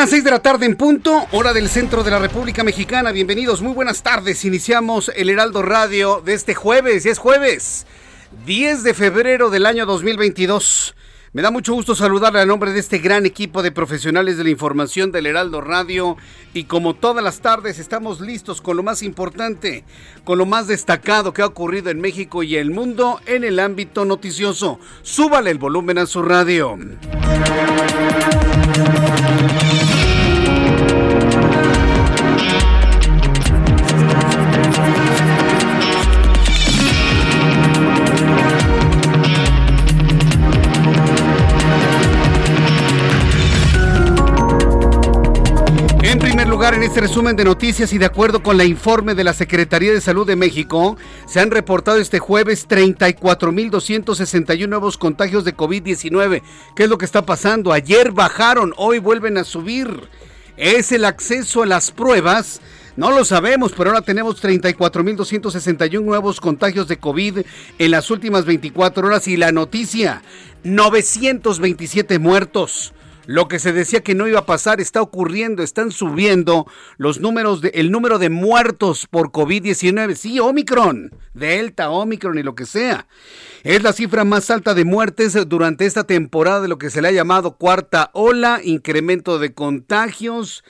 Las 6 de la tarde en punto, hora del centro de la República Mexicana. Bienvenidos, muy buenas tardes. Iniciamos el Heraldo Radio de este jueves, y es jueves, 10 de febrero del año 2022. Me da mucho gusto saludarle a nombre de este gran equipo de profesionales de la información del Heraldo Radio y como todas las tardes estamos listos con lo más importante, con lo más destacado que ha ocurrido en México y el mundo en el ámbito noticioso. Súbale el volumen a su radio. En este resumen de noticias y de acuerdo con la informe de la Secretaría de Salud de México, se han reportado este jueves 34.261 nuevos contagios de COVID-19. ¿Qué es lo que está pasando? Ayer bajaron, hoy vuelven a subir. ¿Es el acceso a las pruebas? No lo sabemos, pero ahora tenemos 34.261 nuevos contagios de COVID en las últimas 24 horas y la noticia, 927 muertos. Lo que se decía que no iba a pasar está ocurriendo, están subiendo los números de el número de muertos por COVID-19, sí, Omicron, Delta, Omicron y lo que sea. Es la cifra más alta de muertes durante esta temporada de lo que se le ha llamado cuarta ola, incremento de contagios,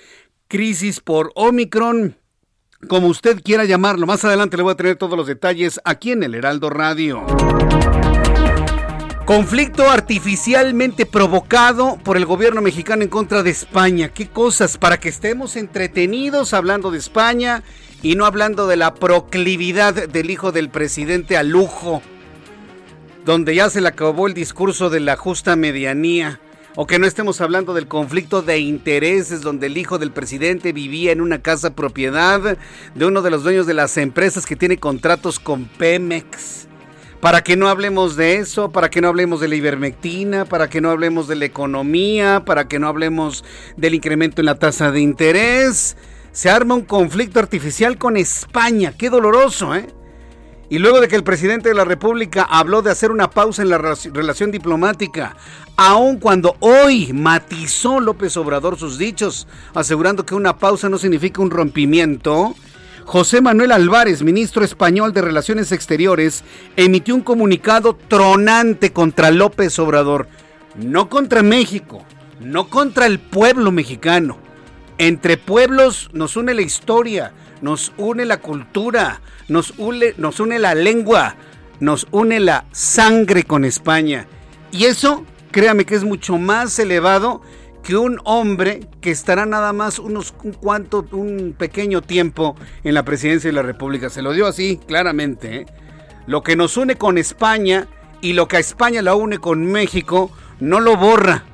crisis por Omicron, como usted quiera llamarlo. Más adelante le voy a tener todos los detalles aquí en el Heraldo Radio. Conflicto artificialmente provocado por el gobierno mexicano en contra de España. ¿Qué cosas? Para que estemos entretenidos hablando de España y no hablando de la proclividad del hijo del presidente a lujo, donde ya se le acabó el discurso de la justa medianía. O que no estemos hablando del conflicto de intereses donde el hijo del presidente vivía en una casa propiedad de uno de los dueños de las empresas que tiene contratos con Pemex para que no hablemos de eso, para que no hablemos de la ivermectina, para que no hablemos de la economía, para que no hablemos del incremento en la tasa de interés. Se arma un conflicto artificial con España, qué doloroso, ¿eh? Y luego de que el presidente de la República habló de hacer una pausa en la relación diplomática, aun cuando hoy matizó López Obrador sus dichos, asegurando que una pausa no significa un rompimiento, José Manuel Álvarez, ministro español de Relaciones Exteriores, emitió un comunicado tronante contra López Obrador. No contra México, no contra el pueblo mexicano. Entre pueblos nos une la historia, nos une la cultura, nos une, la lengua, nos une la sangre con España. Y eso, créame que es mucho más elevado que un hombre que estará nada más unos un cuanto, un pequeño tiempo en la presidencia de la República. Se lo dio así, claramente. ¿eh? Lo que nos une con España y lo que a España la une con México no lo borra.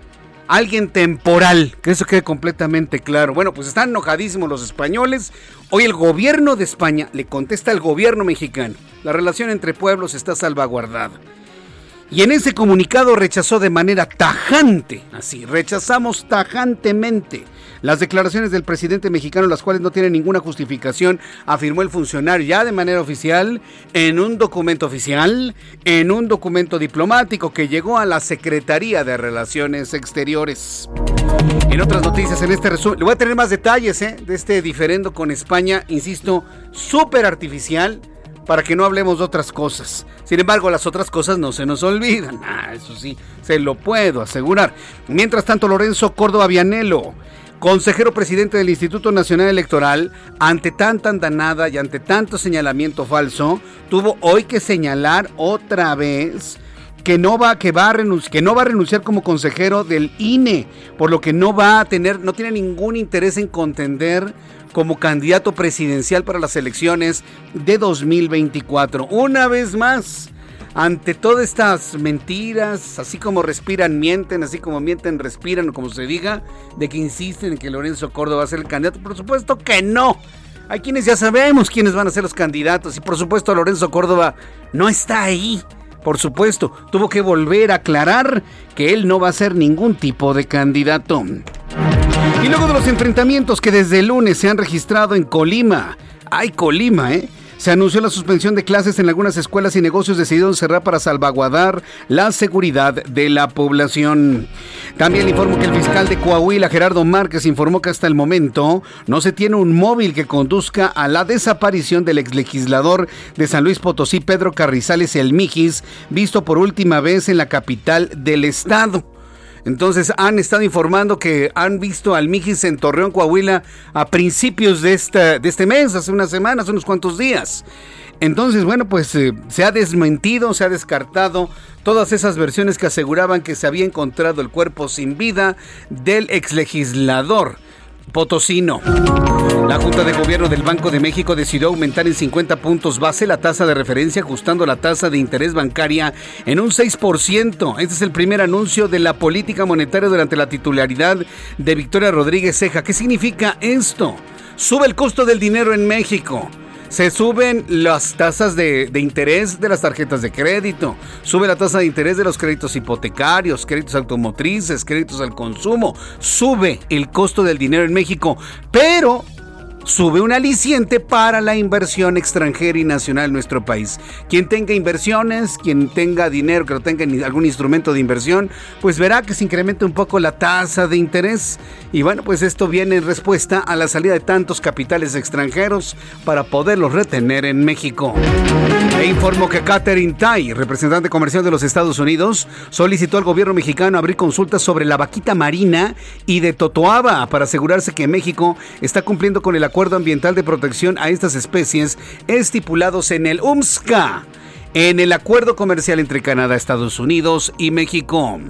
Alguien temporal, que eso quede completamente claro. Bueno, pues están enojadísimos los españoles. Hoy el gobierno de España le contesta al gobierno mexicano. La relación entre pueblos está salvaguardada. Y en ese comunicado rechazó de manera tajante, así, rechazamos tajantemente las declaraciones del presidente mexicano, las cuales no tienen ninguna justificación, afirmó el funcionario ya de manera oficial, en un documento oficial, en un documento diplomático que llegó a la Secretaría de Relaciones Exteriores. En otras noticias, en este resumen, le voy a tener más detalles ¿eh? de este diferendo con España, insisto, súper artificial, para que no hablemos de otras cosas. Sin embargo, las otras cosas no se nos olvidan. Ah, eso sí, se lo puedo asegurar. Mientras tanto, Lorenzo Córdoba Vianelo, consejero presidente del Instituto Nacional Electoral, ante tanta andanada y ante tanto señalamiento falso, tuvo hoy que señalar otra vez que no va que va a renunciar, que no va a renunciar como consejero del INE, por lo que no va a tener no tiene ningún interés en contender como candidato presidencial para las elecciones de 2024. Una vez más, ante todas estas mentiras, así como respiran, mienten, así como mienten, respiran, como se diga, de que insisten en que Lorenzo Córdoba va a ser el candidato, por supuesto que no. Hay quienes ya sabemos quiénes van a ser los candidatos y por supuesto Lorenzo Córdoba no está ahí. Por supuesto, tuvo que volver a aclarar que él no va a ser ningún tipo de candidato. Y luego de los enfrentamientos que desde el lunes se han registrado en Colima, hay Colima, ¿eh? Se anunció la suspensión de clases en algunas escuelas y negocios decidieron cerrar para salvaguardar la seguridad de la población. También le informo que el fiscal de Coahuila, Gerardo Márquez, informó que hasta el momento no se tiene un móvil que conduzca a la desaparición del exlegislador de San Luis Potosí, Pedro Carrizales El Mijis, visto por última vez en la capital del estado. Entonces han estado informando que han visto al Mijis en Torreón, Coahuila, a principios de, esta, de este mes, hace unas semanas, unos cuantos días. Entonces, bueno, pues eh, se ha desmentido, se ha descartado todas esas versiones que aseguraban que se había encontrado el cuerpo sin vida del exlegislador potosino. La Junta de Gobierno del Banco de México decidió aumentar en 50 puntos base la tasa de referencia, ajustando la tasa de interés bancaria en un 6%. Este es el primer anuncio de la política monetaria durante la titularidad de Victoria Rodríguez Ceja. ¿Qué significa esto? Sube el costo del dinero en México. Se suben las tasas de, interés de las tarjetas de crédito, sube la tasa de interés de los créditos hipotecarios, créditos automotrices, créditos al consumo, sube el costo del dinero en México, pero sube un aliciente para la inversión extranjera y nacional en nuestro país. Quien tenga inversiones, quien tenga dinero, que no tenga algún instrumento de inversión, pues verá que se incrementa un poco la tasa de interés. Y bueno, pues esto viene en respuesta a la salida de tantos capitales extranjeros para poderlos retener en México. E informo que Catherine Tai, representante comercial de los Estados Unidos, solicitó al gobierno mexicano abrir consultas sobre la vaquita marina y de Totoaba para asegurarse que México está cumpliendo con el acuerdo acuerdo ambiental de protección a estas especies estipulados en el UMSCA, en el acuerdo comercial entre Canadá, Estados Unidos y México.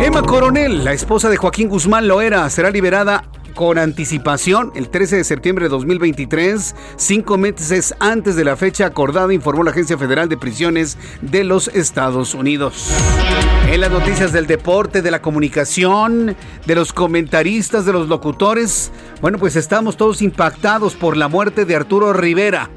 Emma Coronel, la esposa de Joaquín Guzmán Loera, será liberada con anticipación el 13 de septiembre de 2023, cinco meses antes de la fecha acordada, informó la Agencia Federal de Prisiones de los Estados Unidos. En las noticias del deporte, de la comunicación, de los comentaristas, de los locutores, bueno, pues estamos todos impactados por la muerte de Arturo Rivera.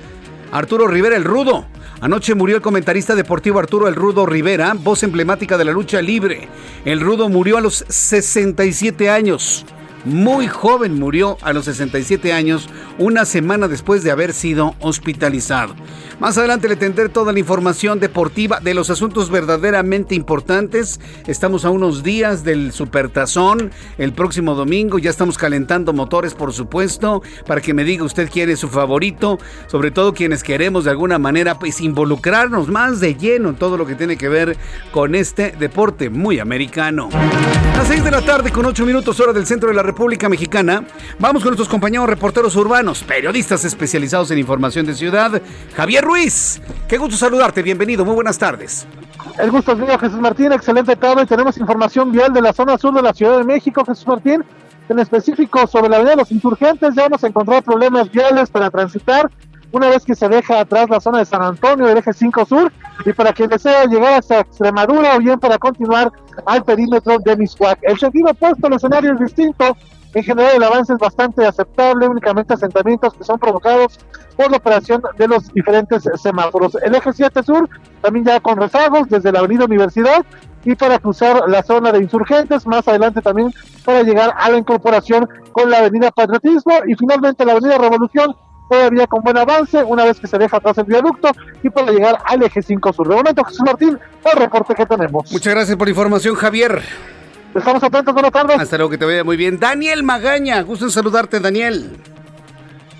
Arturo Rivera el Rudo. Anoche murió el comentarista deportivo Arturo El Rudo Rivera, voz emblemática de la lucha libre. El Rudo murió a los 67 años muy joven murió a los 67 años, una semana después de haber sido hospitalizado. Más adelante le tendré toda la información deportiva de los asuntos verdaderamente importantes. Estamos a unos días del Supertazón, el próximo domingo. Ya estamos calentando motores, por supuesto, para que me diga usted quién es su favorito. Sobre todo quienes queremos de alguna manera pues, involucrarnos más de lleno en todo lo que tiene que ver con este deporte muy americano. A las 6 de la tarde con 8 minutos hora del centro de la República Mexicana. Vamos con nuestros compañeros reporteros urbanos, periodistas especializados en información de ciudad. Javier Ruiz, qué gusto saludarte, bienvenido, muy buenas tardes. El gusto es mío, Jesús Martín, excelente tarde. Tenemos información vial de la zona sur de la Ciudad de México, Jesús Martín. En específico sobre la avenida de los insurgentes, ya hemos encontrado problemas viales para transitar una vez que se deja atrás la zona de San Antonio, el eje 5 sur, y para quien desea llegar hasta Extremadura o bien para continuar al perímetro de Miscuac. El sentido opuesto, el escenario es distinto, en general el avance es bastante aceptable, únicamente asentamientos que son provocados por la operación de los diferentes semáforos. El eje 7 sur también ya con rezagos desde la avenida Universidad y para cruzar la zona de insurgentes, más adelante también para llegar a la incorporación con la avenida Patriotismo y finalmente la avenida Revolución todavía con buen avance una vez que se deja atrás el viaducto y para llegar al eje 5 sur. De momento, Jesús Martín, el reporte que tenemos. Muchas gracias por la información, Javier. Estamos atentos, buenas tardes. Hasta luego, que te vaya muy bien. Daniel Magaña, gusto en saludarte, Daniel.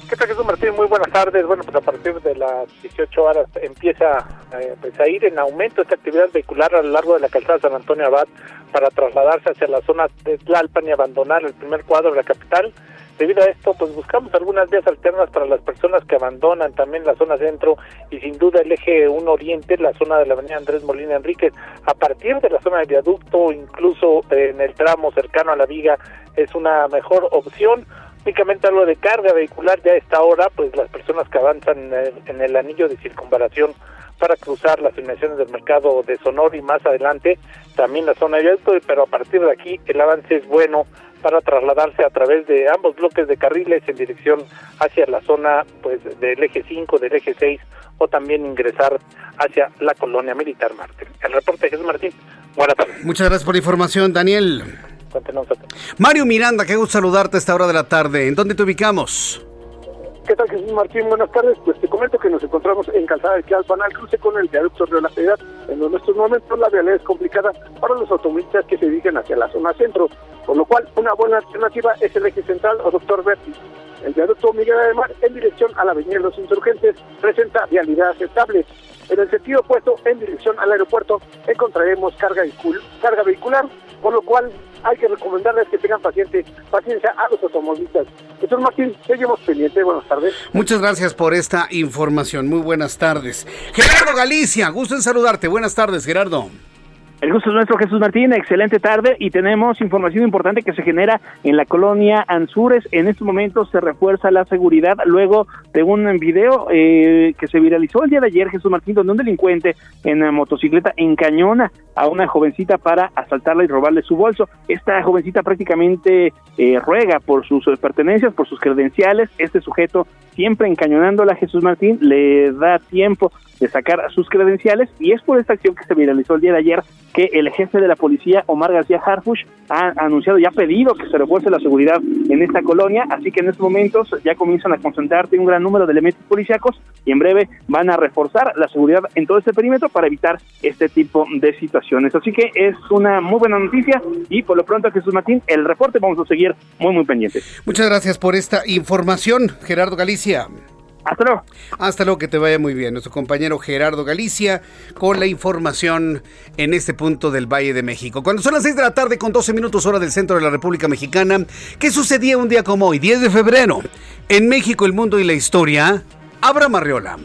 ¿Qué tal Jesús Martín? Muy buenas tardes. Bueno, pues a partir de las 18 horas empieza eh, pues a ir en aumento esta actividad vehicular a lo largo de la calzada San Antonio Abad para trasladarse hacia la zona de Tlalpan y abandonar el primer cuadro de la capital. Debido a esto, pues buscamos algunas vías alternas para las personas que abandonan también la zona centro y sin duda el eje 1 Oriente, la zona de la avenida Andrés Molina Enríquez, a partir de la zona de viaducto, incluso en el tramo cercano a la viga, es una mejor opción. Únicamente algo de carga vehicular ya a esta hora, pues las personas que avanzan en el, anillo de circunvalación para cruzar las inmediaciones del mercado de Sonor y más adelante también la zona de viaducto, pero a partir de aquí el avance es bueno para trasladarse a través de ambos bloques de carriles en dirección hacia la zona pues del eje 5, del eje 6 o también ingresar hacia la colonia militar Marte. El reporte Jesús Martín. Buenas tardes. Muchas gracias por la información, Daniel. Mario Miranda, qué gusto saludarte a esta hora de la tarde. ¿En dónde te ubicamos? ¿Qué tal, Jesús Martín? Buenas tardes. Pues te comento que nos encontramos en Calzada de Tlalpan al cruce con el viaducto Río La Piedad. En estos momentos la vialidad es complicada para los automovilistas que se dirigen hacia la zona centro, por lo cual una buena alternativa es el eje central o Doctor Berti. El viaducto Miguel de Mar en dirección a la Avenida de los Insurgentes presenta vialidad aceptable. En el sentido opuesto, en dirección al aeropuerto, encontraremos carga, carga vehicular, por lo cual hay que recomendarles que tengan paciente, paciencia a los automovilistas. Jesús Martín, seguimos pendientes. Buenas tardes. Muchas gracias por esta información. Muy buenas tardes. Gerardo Galicia, gusto en saludarte. Buenas tardes, Gerardo. El gusto es nuestro, Jesús Martín. Excelente tarde y tenemos información importante que se genera en la colonia Anzures. En estos momentos se refuerza la seguridad luego de un video eh, que se viralizó el día de ayer, Jesús Martín, donde un delincuente en motocicleta encañona a una jovencita para asaltarla y robarle su bolso. Esta jovencita prácticamente eh, ruega por sus pertenencias, por sus credenciales. Este sujeto, siempre encañonándola Jesús Martín, le da tiempo de sacar sus credenciales y es por esta acción que se viralizó el día de ayer que el jefe de la policía, Omar García Harfush, ha anunciado y ha pedido que se refuerce la seguridad en esta colonia, así que en estos momentos ya comienzan a concentrarse un gran número de elementos policíacos y en breve van a reforzar la seguridad en todo este perímetro para evitar este tipo de situaciones. Así que es una muy buena noticia y por lo pronto Jesús Martín, el reporte vamos a seguir muy muy pendientes. Muchas gracias por esta información, Gerardo Galicia. Hasta luego. Hasta luego, que te vaya muy bien. Nuestro compañero Gerardo Galicia con la información en este punto del Valle de México. Cuando son las 6 de la tarde con 12 minutos hora del centro de la República Mexicana, ¿qué sucedía un día como hoy, 10 de febrero? En México, el mundo y la historia, Abra Marriola.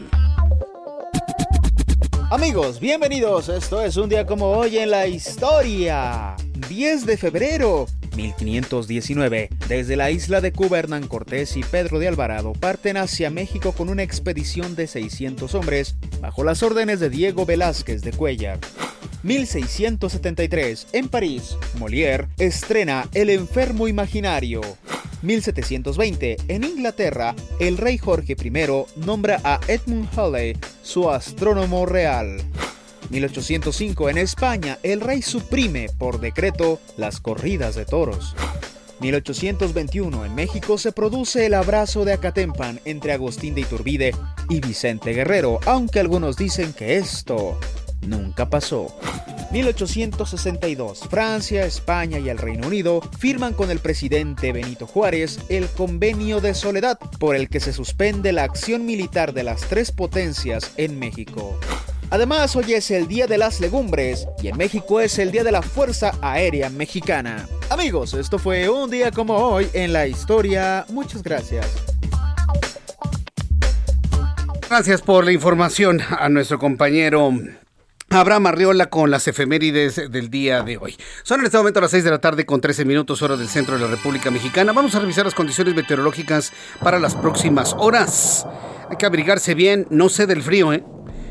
Amigos, bienvenidos. Esto es un día como hoy en la historia. 10 de febrero 1519. Desde la isla de Cuba, Hernán Cortés y Pedro de Alvarado parten hacia México con una expedición de 600 hombres bajo las órdenes de Diego Velázquez de Cuellar. 1673. En París, Molière estrena El enfermo imaginario. 1720. En Inglaterra, el rey Jorge I nombra a Edmund Halley su astrónomo real. 1805 en España, el rey suprime por decreto las corridas de toros. 1821 en México se produce el abrazo de Acatempan entre Agustín de Iturbide y Vicente Guerrero, aunque algunos dicen que esto nunca pasó. 1862, Francia, España y el Reino Unido firman con el presidente Benito Juárez el Convenio de Soledad, por el que se suspende la acción militar de las tres potencias en México. Además, hoy es el Día de las Legumbres y en México es el Día de la Fuerza Aérea Mexicana. Amigos, esto fue un día como hoy en la historia. Muchas gracias. Gracias por la información a nuestro compañero Abraham Arriola con las efemérides del día de hoy. Son en este momento las 6 de la tarde con 13 minutos hora del centro de la República Mexicana. Vamos a revisar las condiciones meteorológicas para las próximas horas. Hay que abrigarse bien, no sé del frío, ¿eh?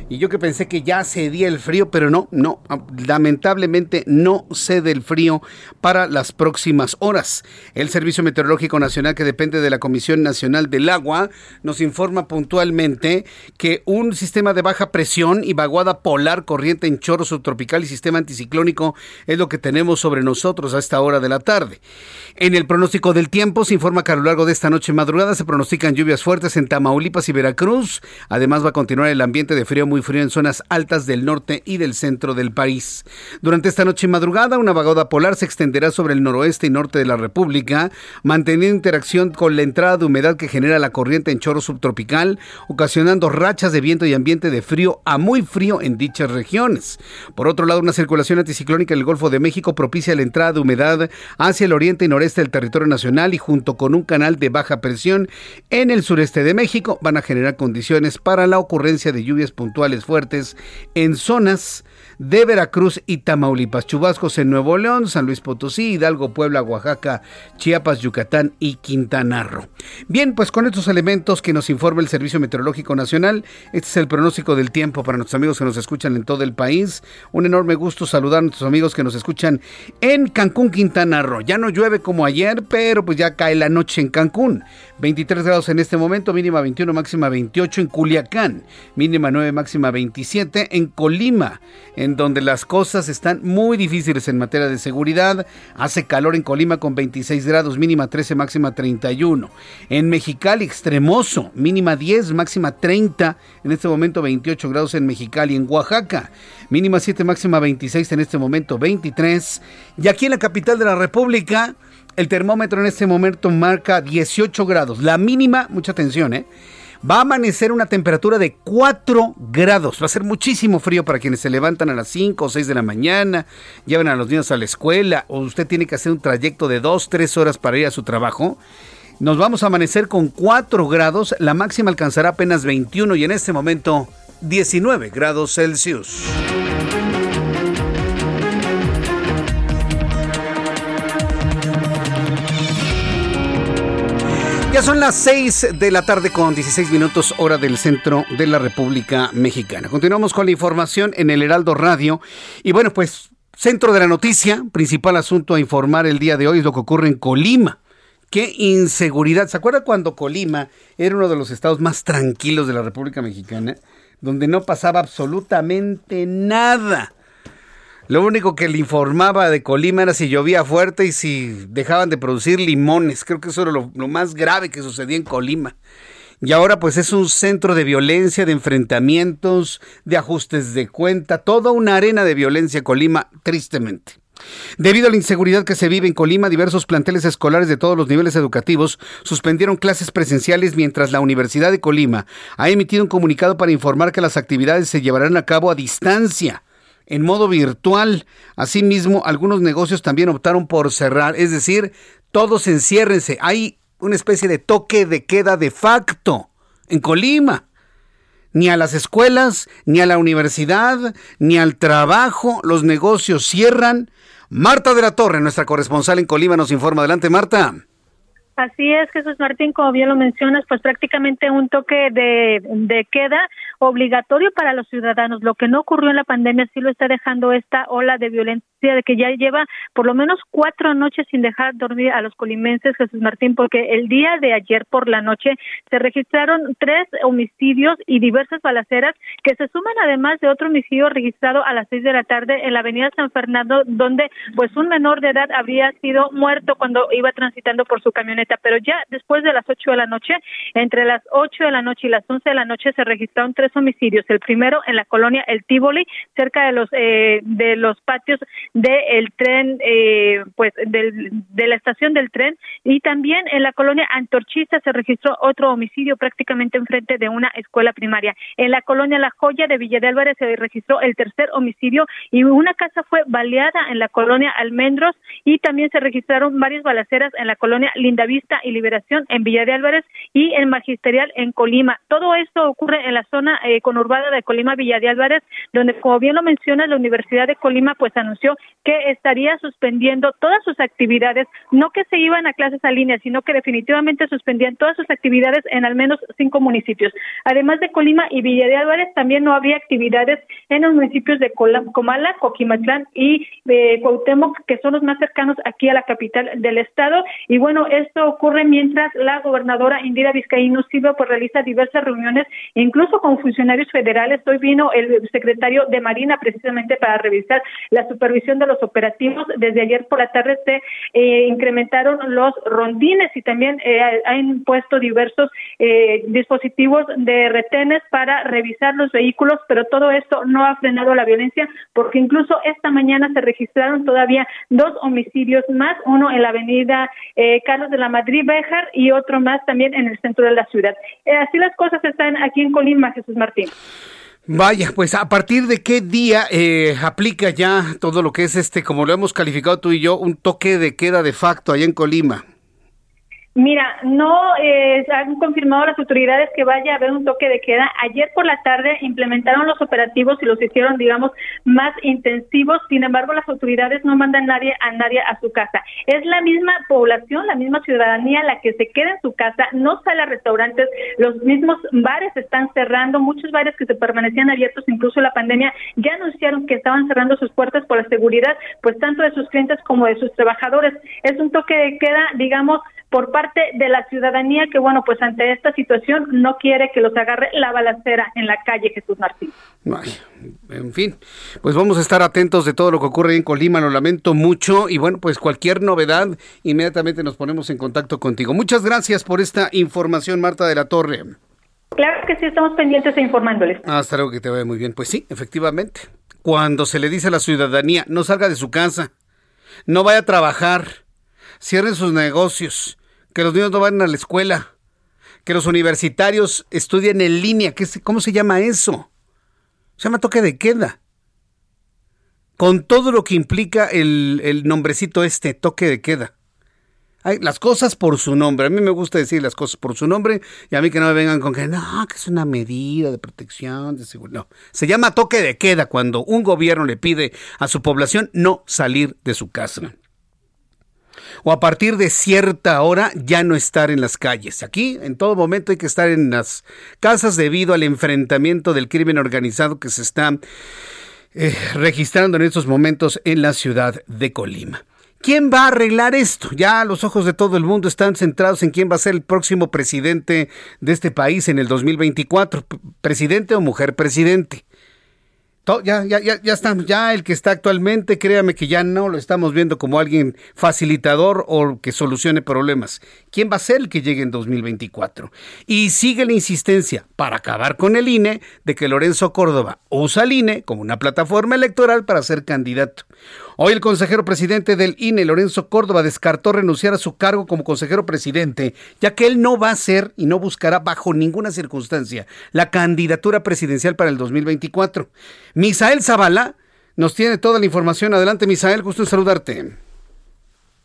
Y yo que pensé que ya cedía el frío, pero no, no, lamentablemente no cede el frío para las próximas horas. El Servicio Meteorológico Nacional, que depende de la Comisión Nacional del Agua, nos informa puntualmente que un sistema de baja presión y vaguada polar, corriente en chorro subtropical y sistema anticiclónico es lo que tenemos sobre nosotros a esta hora de la tarde. En el pronóstico del tiempo se informa que a lo largo de esta noche madrugada se pronostican lluvias fuertes en Tamaulipas y Veracruz. Además va a continuar el ambiente de frío muy muy frío en zonas altas del norte y del centro del país. Durante esta noche y madrugada, una vaguada polar se extenderá sobre el noroeste y norte de la República, manteniendo interacción con la entrada de humedad que genera la corriente en chorro subtropical, ocasionando rachas de viento y ambiente de frío a muy frío en dichas regiones. Por otro lado, una circulación anticiclónica en el Golfo de México propicia la entrada de humedad hacia el oriente y noreste del territorio nacional y junto con un canal de baja presión en el sureste de México van a generar condiciones para la ocurrencia de lluvias puntuales fuertes en zonas de Veracruz y Tamaulipas. Chubascos en Nuevo León, San Luis Potosí, Hidalgo, Puebla, Oaxaca, Chiapas, Yucatán y Quintana Roo. Bien, pues con estos elementos que nos informa el Servicio Meteorológico Nacional, este es el pronóstico del tiempo para nuestros amigos que nos escuchan en todo el país. Un enorme gusto saludar a nuestros amigos que nos escuchan en Cancún, Quintana Roo. Ya no llueve como ayer, pero pues ya cae la noche en Cancún. 23 grados en este momento, mínima 21, máxima 28 en Culiacán, mínima 9, máxima 27 en Colima, en donde las cosas están muy difíciles en materia de seguridad. Hace calor en Colima con 26 grados, mínima 13, máxima 31. En Mexicali, extremoso, mínima 10, máxima 30, en este momento 28 grados en Mexicali. En Oaxaca, mínima 7, máxima 26, en este momento 23. Y aquí en la capital de la República, el termómetro en este momento marca 18 grados. La mínima, mucha atención, ¿eh? Va a amanecer una temperatura de 4 grados. Va a ser muchísimo frío para quienes se levantan a las 5 o 6 de la mañana, llevan a los niños a la escuela o usted tiene que hacer un trayecto de 2, 3 horas para ir a su trabajo. Nos vamos a amanecer con 4 grados. La máxima alcanzará apenas 21 y en este momento 19 grados Celsius. Ya son las 6 de la tarde con 16 minutos hora del centro de la República Mexicana. Continuamos con la información en el Heraldo Radio. Y bueno, pues centro de la noticia, principal asunto a informar el día de hoy es lo que ocurre en Colima. Qué inseguridad. ¿Se acuerda cuando Colima era uno de los estados más tranquilos de la República Mexicana? Donde no pasaba absolutamente nada. Lo único que le informaba de Colima era si llovía fuerte y si dejaban de producir limones. Creo que eso era lo, más grave que sucedía en Colima. Y ahora pues es un centro de violencia, de enfrentamientos, de ajustes de cuenta, toda una arena de violencia Colima, tristemente. Debido a la inseguridad que se vive en Colima, diversos planteles escolares de todos los niveles educativos suspendieron clases presenciales mientras la Universidad de Colima ha emitido un comunicado para informar que las actividades se llevarán a cabo a distancia en modo virtual. Asimismo, algunos negocios también optaron por cerrar, es decir, todos enciérrense. Hay una especie de toque de queda de facto en Colima. Ni a las escuelas, ni a la universidad, ni al trabajo, los negocios cierran. Marta de la Torre, nuestra corresponsal en Colima, nos informa. Adelante, Marta. Así es, Jesús Martín, como bien lo mencionas, pues prácticamente un toque de, de queda obligatorio para los ciudadanos. Lo que no ocurrió en la pandemia sí lo está dejando esta ola de violencia de que ya lleva por lo menos cuatro noches sin dejar dormir a los colimenses, Jesús Martín, porque el día de ayer por la noche se registraron tres homicidios y diversas balaceras que se suman además de otro homicidio registrado a las seis de la tarde en la avenida San Fernando, donde pues un menor de edad habría sido muerto cuando iba transitando por su camioneta. Pero ya después de las ocho de la noche, entre las ocho de la noche y las once de la noche se registraron tres homicidios. El primero en la colonia El Tívoli, cerca de los eh, de los patios del tren, eh, pues del, de la estación del tren, y también en la colonia Antorchista se registró otro homicidio prácticamente enfrente de una escuela primaria. En la colonia La Joya de Villa de Álvarez se registró el tercer homicidio y una casa fue baleada en la colonia Almendros y también se registraron varias balaceras en la colonia Lindavista y Liberación en Villa de Álvarez y en Magisterial en Colima. Todo esto ocurre en la zona eh, conurbada de Colima Villa de Álvarez, donde como bien lo menciona la Universidad de Colima pues anunció que estaría suspendiendo todas sus actividades, no que se iban a clases a línea, sino que definitivamente suspendían todas sus actividades en al menos cinco municipios. Además de Colima y Villa de Álvarez, también no habría actividades en los municipios de Comala, Coquimatlán y eh, que son los más cercanos aquí a la capital del estado. Y bueno, esto ocurre mientras la gobernadora Indira Vizcaíno Silva pues realiza diversas reuniones, incluso con funcionarios federales. Hoy vino el secretario de Marina precisamente para revisar la supervisión de los operativos. Desde ayer por la tarde se eh, incrementaron los rondines y también eh, han puesto diversos eh, dispositivos de retenes para revisar los vehículos, pero todo esto no ha frenado la violencia porque incluso esta mañana se registraron todavía dos homicidios más, uno en la avenida eh, Carlos de la Madrid Béjar y otro más también en el centro de la ciudad. Eh, así las cosas están aquí en Colima, Jesús Martín. Vaya, pues a partir de qué día eh, aplica ya todo lo que es este, como lo hemos calificado tú y yo, un toque de queda de facto allá en Colima. Mira, no eh, han confirmado las autoridades que vaya a haber un toque de queda. Ayer por la tarde implementaron los operativos y los hicieron, digamos, más intensivos. Sin embargo, las autoridades no mandan nadie a nadie a su casa. Es la misma población, la misma ciudadanía la que se queda en su casa, no sale a restaurantes. Los mismos bares están cerrando. Muchos bares que se permanecían abiertos, incluso la pandemia, ya anunciaron que estaban cerrando sus puertas por la seguridad, pues tanto de sus clientes como de sus trabajadores. Es un toque de queda, digamos, por parte de la ciudadanía que, bueno, pues ante esta situación no quiere que los agarre la balacera en la calle Jesús Martín. en fin, pues vamos a estar atentos de todo lo que ocurre en Colima, lo lamento mucho y bueno, pues cualquier novedad, inmediatamente nos ponemos en contacto contigo. Muchas gracias por esta información, Marta de la Torre. Claro que sí, estamos pendientes e informándoles. Hasta luego, que te vaya muy bien. Pues sí, efectivamente, cuando se le dice a la ciudadanía, no salga de su casa, no vaya a trabajar, cierren sus negocios, que los niños no vayan a la escuela, que los universitarios estudien en línea. ¿Qué, ¿Cómo se llama eso? Se llama toque de queda. Con todo lo que implica el, el nombrecito este, toque de queda. Hay las cosas por su nombre. A mí me gusta decir las cosas por su nombre y a mí que no me vengan con que no, que es una medida de protección, de seguridad. No, se llama toque de queda cuando un gobierno le pide a su población no salir de su casa o a partir de cierta hora ya no estar en las calles. Aquí en todo momento hay que estar en las casas debido al enfrentamiento del crimen organizado que se está eh, registrando en estos momentos en la ciudad de Colima. ¿Quién va a arreglar esto? Ya los ojos de todo el mundo están centrados en quién va a ser el próximo presidente de este país en el 2024, presidente o mujer presidente ya, ya, ya, ya estamos, ya el que está actualmente, créame que ya no lo estamos viendo como alguien facilitador o que solucione problemas. ¿Quién va a ser el que llegue en 2024? Y sigue la insistencia para acabar con el INE de que Lorenzo Córdoba usa el INE como una plataforma electoral para ser candidato. Hoy el consejero presidente del INE, Lorenzo Córdoba, descartó renunciar a su cargo como consejero presidente, ya que él no va a ser y no buscará bajo ninguna circunstancia la candidatura presidencial para el 2024. Misael Zavala nos tiene toda la información. Adelante, Misael, gusto en saludarte.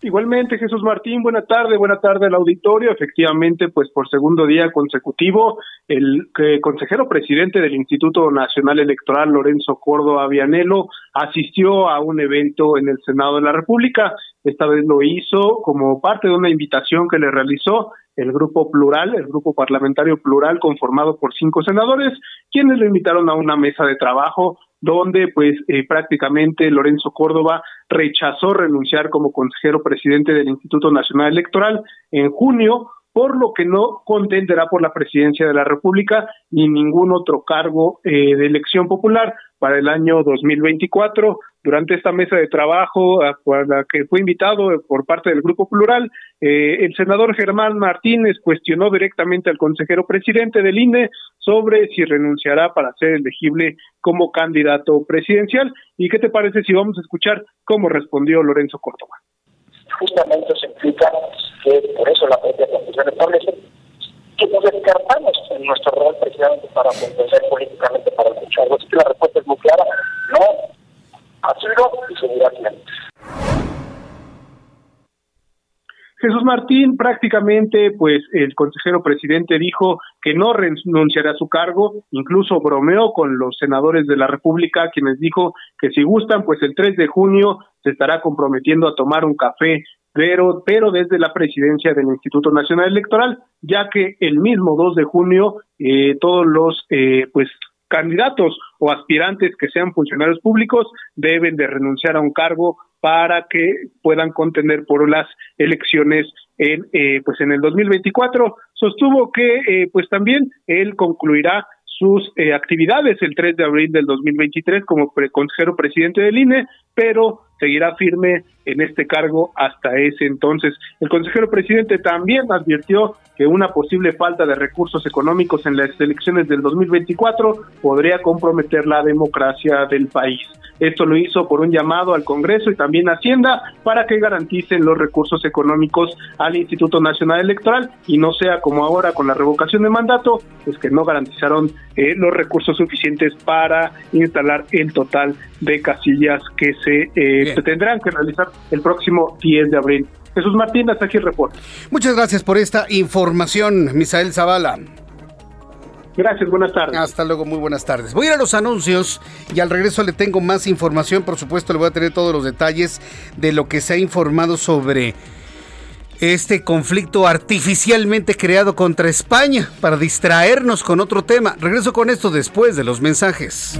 Igualmente, Jesús Martín, buena tarde, buena tarde al auditorio. Efectivamente, pues por segundo día consecutivo, el consejero presidente del Instituto Nacional Electoral, Lorenzo Córdoba Vianelo, asistió a un evento en el Senado de la República. Esta vez lo hizo como parte de una invitación que le realizó el grupo plural, el grupo parlamentario plural conformado por cinco senadores, quienes lo invitaron a una mesa de trabajo donde pues eh, prácticamente Lorenzo Córdoba rechazó renunciar como consejero presidente del Instituto Nacional Electoral en junio, por lo que no contenderá por la presidencia de la República ni ningún otro cargo eh, de elección popular para el año 2024 durante esta mesa de trabajo a la que fue invitado por parte del Grupo Plural, eh, el senador Germán Martínez cuestionó directamente al consejero presidente del INE sobre si renunciará para ser elegible como candidato presidencial. ¿Y qué te parece si vamos a escuchar cómo respondió Lorenzo Córdoba? Justamente eso implica que por eso la propia Constitución establece que nos descartamos en nuestro rol precisamente para contender políticamente para luchar. Así que la respuesta es muy clara, no Jesús Martín prácticamente, pues el consejero presidente dijo que no renunciará a su cargo, incluso bromeó con los senadores de la República, quienes dijo que si gustan, pues el 3 de junio se estará comprometiendo a tomar un café, pero, pero desde la presidencia del Instituto Nacional Electoral, ya que el mismo 2 de junio eh, todos los eh, pues candidatos o aspirantes que sean funcionarios públicos deben de renunciar a un cargo para que puedan contender por las elecciones en eh, pues en el 2024 sostuvo que eh, pues también él concluirá sus eh, actividades el 3 de abril del 2023 como consejero presidente del INE pero seguirá firme en este cargo hasta ese entonces. El consejero presidente también advirtió que una posible falta de recursos económicos en las elecciones del 2024 podría comprometer la democracia del país. Esto lo hizo por un llamado al Congreso y también a Hacienda para que garanticen los recursos económicos al Instituto Nacional Electoral y no sea como ahora con la revocación de mandato, pues que no garantizaron eh, los recursos suficientes para instalar el total de casillas que se, eh, se tendrán que realizar el próximo 10 de abril. Jesús Martín, hasta aquí el reporte. Muchas gracias por esta información, Misael Zavala. Gracias, buenas tardes. Hasta luego, muy buenas tardes. Voy a ir a los anuncios y al regreso le tengo más información. Por supuesto, le voy a tener todos los detalles de lo que se ha informado sobre este conflicto artificialmente creado contra España para distraernos con otro tema. Regreso con esto después de los mensajes.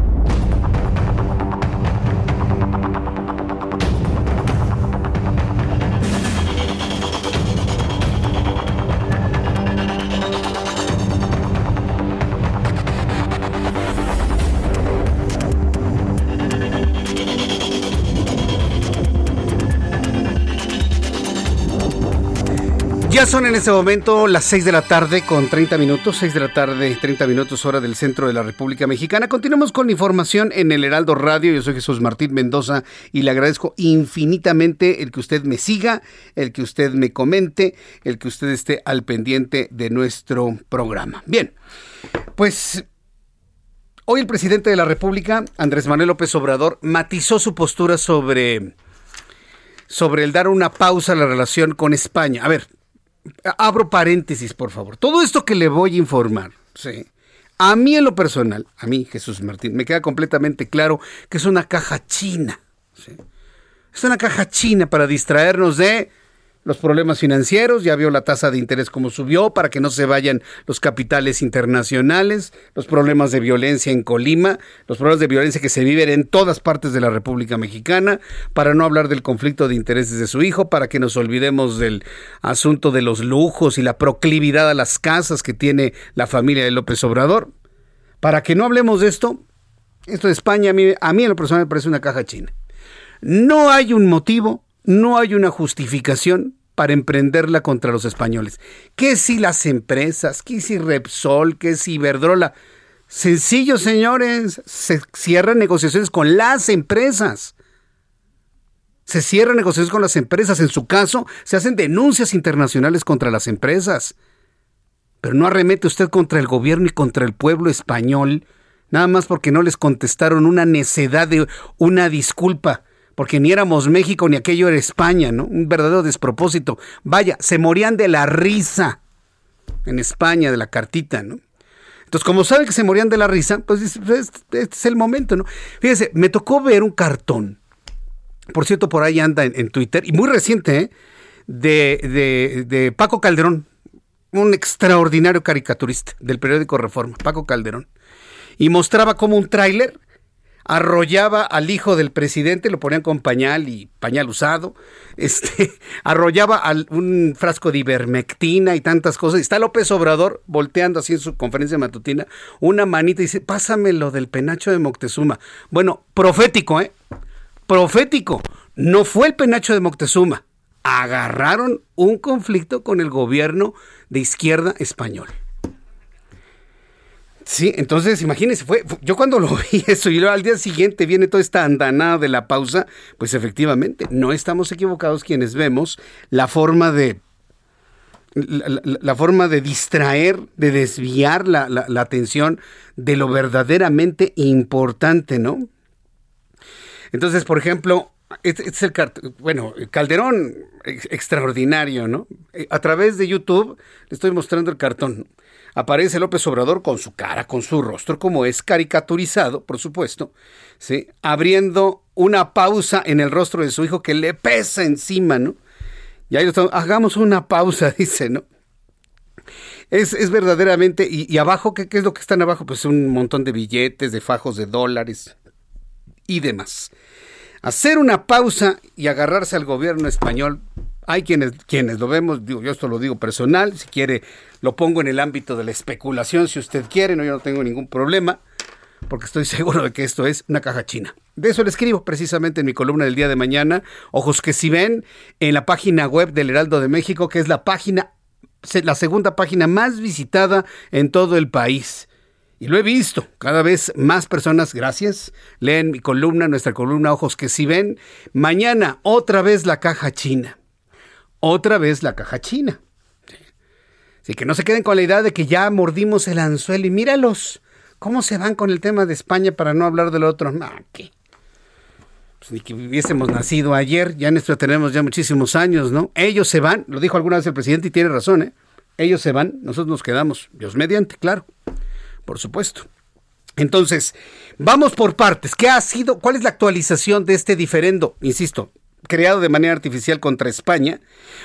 Son en este momento las 6 de la tarde con 30 minutos, 6 de la tarde, 30 minutos hora del centro de la República Mexicana. Continuamos con información en el Heraldo Radio. Yo soy Jesús Martín Mendoza y le agradezco infinitamente el que usted me siga, el que usted me comente, el que usted esté al pendiente de nuestro programa. Bien, pues hoy el presidente de la República, Andrés Manuel López Obrador, matizó su postura sobre, sobre el dar una pausa a la relación con España. A ver, abro paréntesis, por favor. Todo esto que le voy a informar, sí. A mí en lo personal, a mí, Jesús Martín, me queda completamente claro que es una caja china. Es una caja china para distraernos de los problemas financieros, ya vio la tasa de interés como subió para que no se vayan los capitales internacionales, los problemas de violencia en Colima, los problemas de violencia que se viven en todas partes de la República Mexicana, para no hablar del conflicto de intereses de su hijo, para que nos olvidemos del asunto de los lujos y la proclividad a las casas que tiene la familia de López Obrador. Para que no hablemos de esto, esto de España a mí, a mí en lo personal me parece una caja china. No hay un motivo no hay una justificación para emprenderla contra los españoles. ¿Qué si las empresas? ¿Qué si Repsol? ¿Qué si Iberdrola? Sencillo, señores, se cierran negociaciones con las empresas. Se cierran negociaciones con las empresas. En su caso, se hacen denuncias internacionales contra las empresas. Pero no arremete usted contra el gobierno y contra el pueblo español, nada más porque no les contestaron una necedad de una disculpa porque ni éramos México ni aquello era España, ¿no? Un verdadero despropósito. Vaya, se morían de la risa en España, de la cartita, ¿no? Entonces, como sabe que se morían de la risa, pues este es el momento, ¿no? Fíjese, me tocó ver un cartón, por cierto, por ahí anda en, Twitter, y muy reciente, ¿eh? de, de, de Paco Calderón, un extraordinario caricaturista del periódico Reforma, Paco Calderón, y mostraba como un tráiler arrollaba al hijo del presidente, lo ponían con pañal y pañal usado, este, arrollaba un frasco de ivermectina y tantas cosas. Y está López Obrador volteando así en su conferencia matutina, una manita y dice, pásame lo del penacho de Moctezuma. Bueno, profético, ¿eh? Profético. No fue el penacho de Moctezuma. Agarraron un conflicto con el gobierno de izquierda español. Sí, entonces imagínense, fue, yo cuando lo vi eso y luego al día siguiente viene toda esta andanada de la pausa, pues efectivamente, no estamos equivocados quienes vemos la forma de la, forma de distraer, de desviar la, la, atención de lo verdaderamente importante, ¿no? Entonces, por ejemplo, este, este es el bueno, Calderón extraordinario, ¿no? Eh, a través de YouTube le estoy mostrando el cartón aparece López Obrador con su cara, con su rostro, como es caricaturizado, por supuesto, ¿sí? abriendo una pausa en el rostro de su hijo que le pesa encima, ¿no? Y ahí estamos, hagamos una pausa, dice, ¿no? Es, es verdaderamente, y, abajo, ¿qué, ¿qué, es lo que están abajo? Pues un montón de billetes, de fajos de dólares. y demás. Hacer una pausa y agarrarse al gobierno español, hay quienes, quienes lo vemos, digo, yo esto lo digo personal, si quiere lo pongo en el ámbito de la especulación, si usted quiere, no, yo no tengo ningún problema, porque estoy seguro de que esto es una caja china. De eso le escribo precisamente en mi columna del día de mañana, ojos que si ven, en la página web del Heraldo de México, que es la página, la segunda página más visitada en todo el país. Y lo he visto, cada vez más personas, gracias, leen mi columna, nuestra columna Ojos que si ven. Mañana otra vez la caja china. Otra vez la caja china. Así que no se queden con la idea de que ya mordimos el anzuelo y míralos, cómo se van con el tema de España para no hablar del otro. Ah, ¿qué? Pues ni que hubiésemos nacido ayer, ya en tenemos ya muchísimos años, ¿no? Ellos se van, lo dijo alguna vez el presidente y tiene razón, ¿eh? Ellos se van, nosotros nos quedamos, Dios mediante, claro por supuesto. Entonces, vamos por partes. ¿Qué ha sido? ¿Cuál es la actualización de este diferendo? Insisto, creado de manera artificial contra España.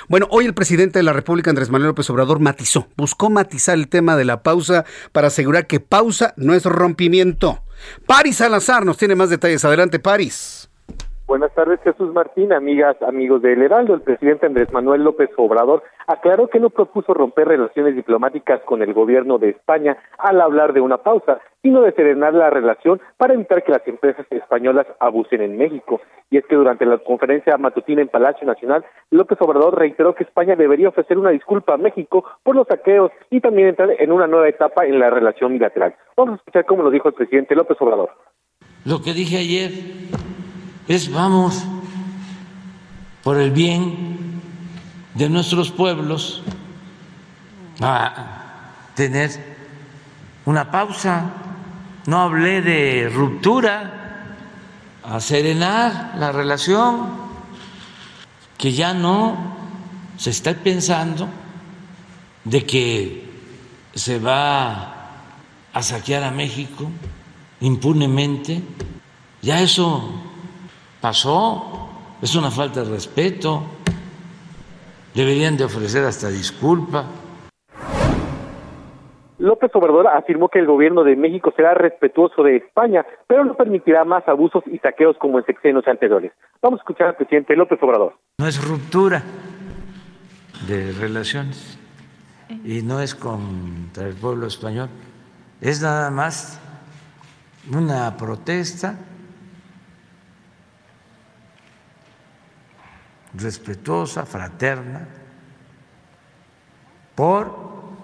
Bueno, hoy el presidente de la República, Andrés Manuel López Obrador, matizó, buscó matizar el tema de la pausa para asegurar que pausa no es rompimiento. Paris Salazar nos tiene más detalles. Adelante, Paris. Buenas tardes, Jesús Martín, amigas, amigos del Heraldo. El presidente Andrés Manuel López Obrador aclaró que no propuso romper relaciones diplomáticas con el gobierno de España al hablar de una pausa, sino de serenar la relación para evitar que las empresas españolas abusen en México. Y es que durante la conferencia matutina en Palacio Nacional, López Obrador reiteró que España debería ofrecer una disculpa a México por los saqueos y también entrar en una nueva etapa en la relación bilateral. Vamos a escuchar cómo lo dijo el presidente López Obrador. Lo que dije ayer es vamos por el bien de nuestros pueblos a tener una pausa. No hablé de ruptura, a serenar la relación, que ya no se está pensando de que se va a saquear a México impunemente. Ya eso pasó, es una falta de respeto, deberían de ofrecer hasta disculpa. López Obrador afirmó que el gobierno de México será respetuoso de España, pero no permitirá más abusos y saqueos como en sexenios anteriores. Vamos a escuchar al presidente López Obrador. No es ruptura de relaciones y no es contra el pueblo español, es nada más una protesta respetuosa, fraterna, por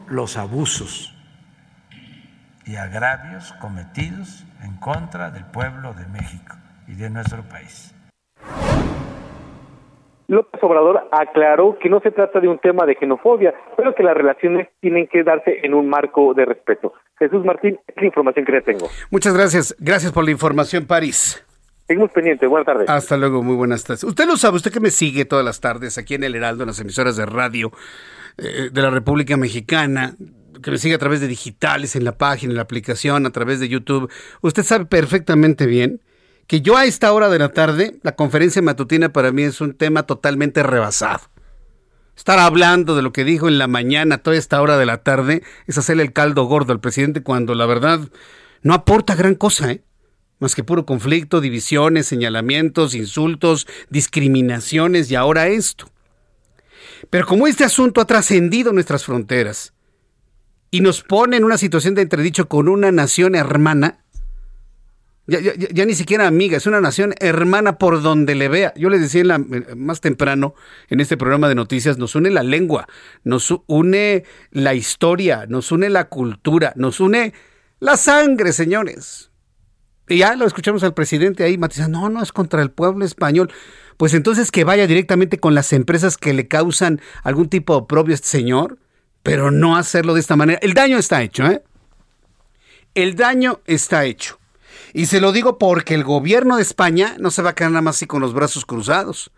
los abusos y agravios cometidos en contra del pueblo de México y de nuestro país. López Obrador aclaró que no se trata de un tema de xenofobia, pero que las relaciones tienen que darse en un marco de respeto. Jesús Martín, es la información que le tengo. Muchas gracias. Gracias por la información, París. Seguimos pendientes. Buenas tardes. Hasta luego. Muy buenas tardes. Usted lo sabe, usted que me sigue todas las tardes aquí en El Heraldo, en las emisoras de radio eh, de la República Mexicana, que me sigue a través de digitales, en la página, en la aplicación, a través de YouTube. Usted sabe perfectamente bien que yo a esta hora de la tarde, la conferencia matutina para mí es un tema totalmente rebasado. Estar hablando de lo que dijo en la mañana, toda esta hora de la tarde, es hacerle el caldo gordo al presidente cuando la verdad no aporta gran cosa, ¿eh? más que puro conflicto, divisiones, señalamientos, insultos, discriminaciones y ahora esto. Pero como este asunto ha trascendido nuestras fronteras y nos pone en una situación de entredicho con una nación hermana, ya, ni siquiera amiga, es una nación hermana por donde le vea. Yo les decía más temprano en este programa de noticias, nos une la lengua, nos une la historia, nos une la cultura, nos une la sangre, señores. Y ya lo escuchamos al presidente ahí matizando, no, no es contra el pueblo español. Pues entonces que vaya directamente con las empresas que le causan algún tipo de oprobio a este señor, pero no hacerlo de esta manera. El daño está hecho, ¿eh? El daño está hecho. Y se lo digo porque el gobierno de España no se va a quedar nada más así con los brazos cruzados.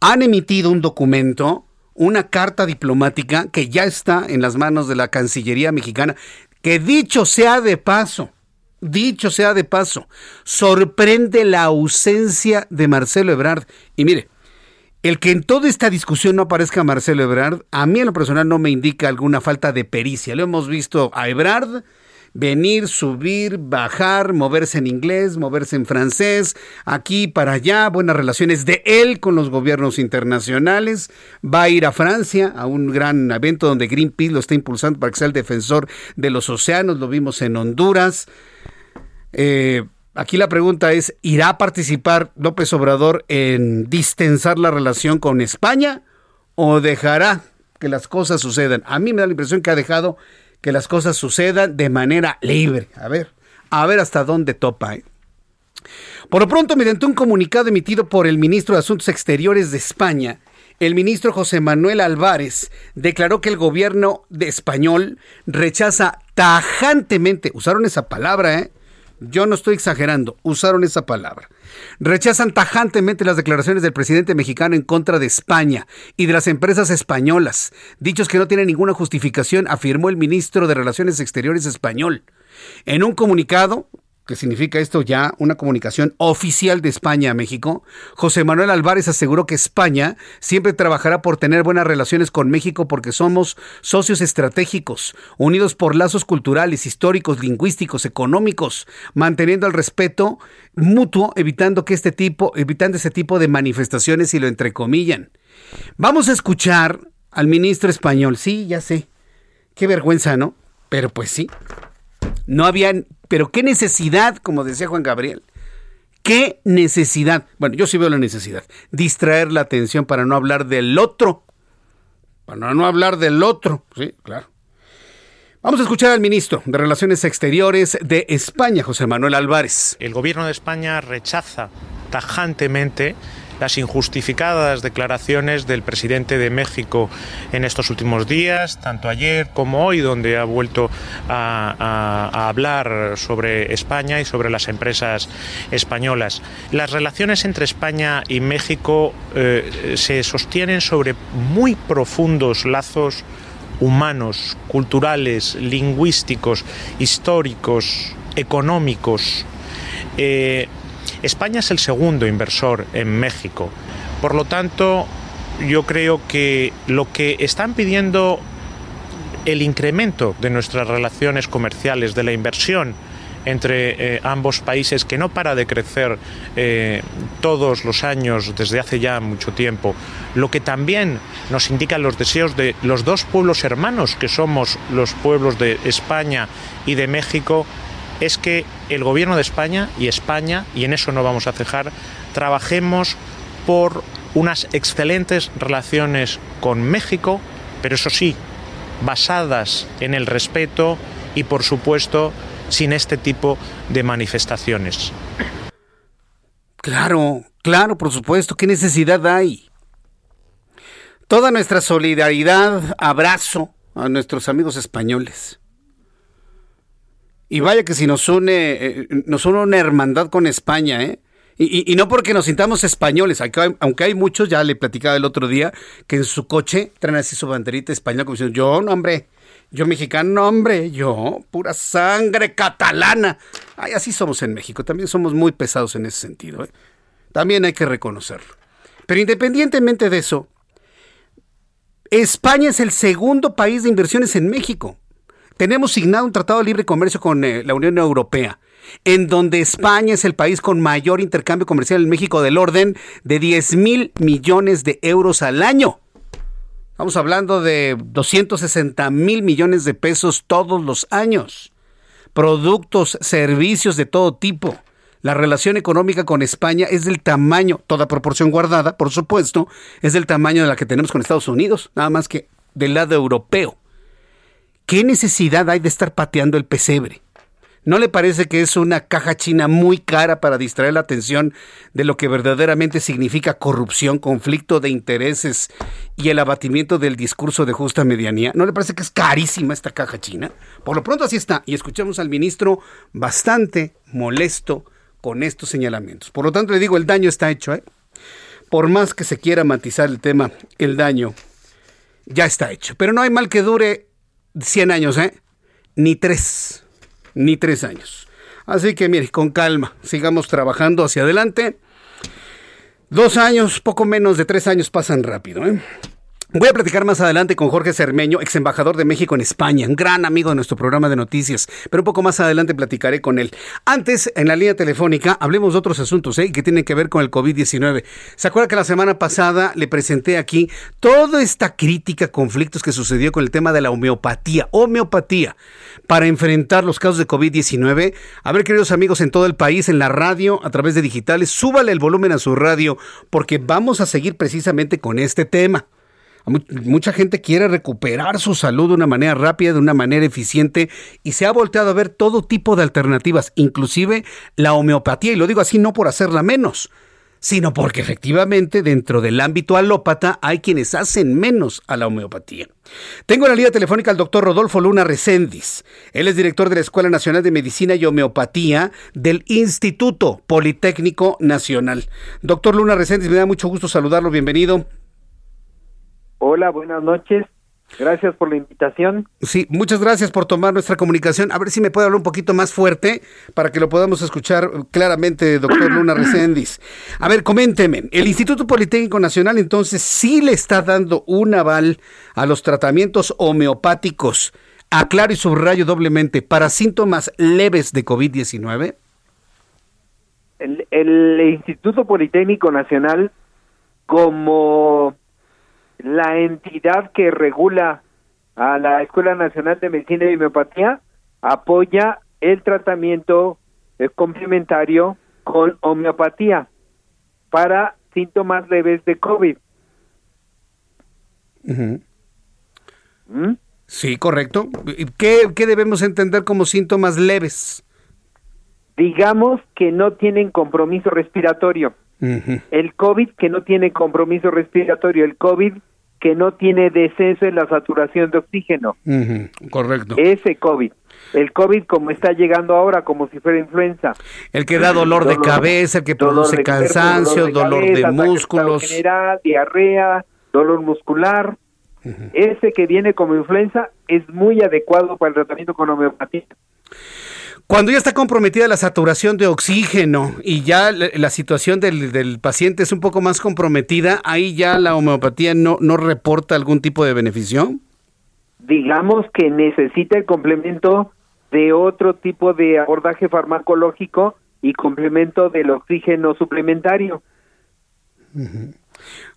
Han emitido un documento, una carta diplomática que ya está en las manos de la Cancillería mexicana, que dicho sea de paso, Dicho sea de paso, sorprende la ausencia de Marcelo Ebrard. Y mire, el que en toda esta discusión no aparezca Marcelo Ebrard, a mí en lo personal no me indica alguna falta de pericia. Lo hemos visto a Ebrard venir, subir, bajar, moverse en inglés, moverse en francés, aquí para allá, buenas relaciones de él con los gobiernos internacionales, va a ir a Francia a un gran evento donde Greenpeace lo está impulsando para que sea el defensor de los océanos, lo vimos en Honduras. Eh, aquí la pregunta es, ¿irá a participar López Obrador en distensar la relación con España o dejará que las cosas sucedan? A mí me da la impresión que ha dejado que las cosas sucedan de manera libre. A ver, a ver hasta dónde topa. ¿eh? Por lo pronto, mediante un comunicado emitido por el ministro de Asuntos Exteriores de España, el ministro José Manuel Álvarez declaró que el gobierno de español rechaza tajantemente, usaron esa palabra, ¿eh? Yo no estoy exagerando, usaron esa palabra. Rechazan tajantemente las declaraciones del presidente mexicano en contra de España y de las empresas españolas, dichos que no tienen ninguna justificación, afirmó el ministro de Relaciones Exteriores español. En un comunicado, que significa esto ya una comunicación oficial de España a México, José Manuel Álvarez aseguró que España siempre trabajará por tener buenas relaciones con México porque somos socios estratégicos, unidos por lazos culturales, históricos, lingüísticos, económicos, manteniendo el respeto mutuo, evitando que este tipo, evitando ese tipo de manifestaciones y lo entrecomillan. Vamos a escuchar al ministro español. Sí, ya sé. Qué vergüenza, ¿no? Pero pues sí. No había pero qué necesidad, como decía Juan Gabriel, qué necesidad, bueno, yo sí veo la necesidad, distraer la atención para no hablar del otro, para no hablar del otro, sí, claro. Vamos a escuchar al ministro de Relaciones Exteriores de España, José Manuel Álvarez. El gobierno de España rechaza tajantemente las injustificadas declaraciones del presidente de México en estos últimos días, tanto ayer como hoy, donde ha vuelto a, hablar sobre España y sobre las empresas españolas. Las relaciones entre España y México eh, se sostienen sobre muy profundos lazos humanos, culturales, lingüísticos, históricos, económicos. Eh, España es el segundo inversor en México. Por lo tanto, yo creo que lo que están pidiendo el incremento de nuestras relaciones comerciales, de la inversión entre eh, ambos países, que no para de crecer eh, todos los años desde hace ya mucho tiempo, lo que también nos indican los deseos de los dos pueblos hermanos que somos los pueblos de España y de México, es que el gobierno de España y España, y en eso no vamos a cejar, trabajemos por unas excelentes relaciones con México, pero eso sí, basadas en el respeto y por supuesto sin este tipo de manifestaciones. Claro, claro, por supuesto, ¿qué necesidad hay? Toda nuestra solidaridad, abrazo a nuestros amigos españoles. Y vaya que si nos une, eh, nos une una hermandad con España, ¿eh? Y, no porque nos sintamos españoles, aunque hay muchos, ya le platicaba el otro día, que en su coche traen así su banderita española como diciendo, yo, no, hombre, yo mexicano, no, hombre, yo, pura sangre catalana. Ay, así somos en México, también somos muy pesados en ese sentido, ¿eh? También hay que reconocerlo. Pero independientemente de eso, España es el segundo país de inversiones en México tenemos signado un tratado de libre comercio con eh, la Unión Europea, en donde España es el país con mayor intercambio comercial en México del orden de 10 mil millones de euros al año. Estamos hablando de 260 mil millones de pesos todos los años. Productos, servicios de todo tipo. La relación económica con España es del tamaño, toda proporción guardada, por supuesto, es del tamaño de la que tenemos con Estados Unidos, nada más que del lado europeo. ¿Qué necesidad hay de estar pateando el pesebre? ¿No le parece que es una caja china muy cara para distraer la atención de lo que verdaderamente significa corrupción, conflicto de intereses y el abatimiento del discurso de justa medianía? ¿No le parece que es carísima esta caja china? Por lo pronto así está. Y escuchamos al ministro bastante molesto con estos señalamientos. Por lo tanto le digo, el daño está hecho. ¿eh? Por más que se quiera matizar el tema, el daño ya está hecho. Pero no hay mal que dure 100 años, ¿eh? Ni tres, ni tres años. Así que mire, con calma, sigamos trabajando hacia adelante. Dos años, poco menos de tres años pasan rápido, ¿eh? Voy a platicar más adelante con Jorge Cermeño, ex embajador de México en España, un gran amigo de nuestro programa de noticias, pero un poco más adelante platicaré con él. Antes, en la línea telefónica, hablemos de otros asuntos ¿eh? que tienen que ver con el COVID-19. ¿Se acuerda que la semana pasada le presenté aquí toda esta crítica, conflictos que sucedió con el tema de la homeopatía, homeopatía, para enfrentar los casos de COVID-19? A ver, queridos amigos en todo el país, en la radio, a través de digitales, súbale el volumen a su radio, porque vamos a seguir precisamente con este tema. Mucha gente quiere recuperar su salud de una manera rápida, de una manera eficiente, y se ha volteado a ver todo tipo de alternativas, inclusive la homeopatía, y lo digo así no por hacerla menos, sino porque efectivamente dentro del ámbito alópata hay quienes hacen menos a la homeopatía. Tengo en la línea telefónica al doctor Rodolfo Luna Recendis. Él es director de la Escuela Nacional de Medicina y Homeopatía del Instituto Politécnico Nacional. Doctor Luna Recendis, me da mucho gusto saludarlo, bienvenido. Hola, buenas noches. Gracias por la invitación. Sí, muchas gracias por tomar nuestra comunicación. A ver si me puede hablar un poquito más fuerte para que lo podamos escuchar claramente, doctor Luna Recendis. A ver, coménteme. El Instituto Politécnico Nacional entonces sí le está dando un aval a los tratamientos homeopáticos, aclaro y subrayo doblemente, para síntomas leves de COVID-19. El, el Instituto Politécnico Nacional, como la entidad que regula a la Escuela Nacional de Medicina y Homeopatía apoya el tratamiento eh, complementario con homeopatía para síntomas leves de COVID. ¿Mm? Sí, correcto. ¿Qué, ¿Qué debemos entender como síntomas leves? Digamos que no tienen compromiso respiratorio. El COVID que no tiene compromiso respiratorio, el COVID que no tiene descenso en la saturación de oxígeno. Correcto. Ese COVID. El COVID como está llegando ahora, como si fuera influenza. El que da dolor, de cabeza, el que produce cansancio, dolor de, músculos. General, diarrea, dolor muscular. Ese que viene como influenza es muy adecuado para el tratamiento con homeopatía. Cuando ya está comprometida la saturación de oxígeno y ya la situación del, paciente es un poco más comprometida, ahí ya la homeopatía no, no reporta algún tipo de beneficio. Digamos que necesita el complemento de otro tipo de abordaje farmacológico y complemento del oxígeno suplementario.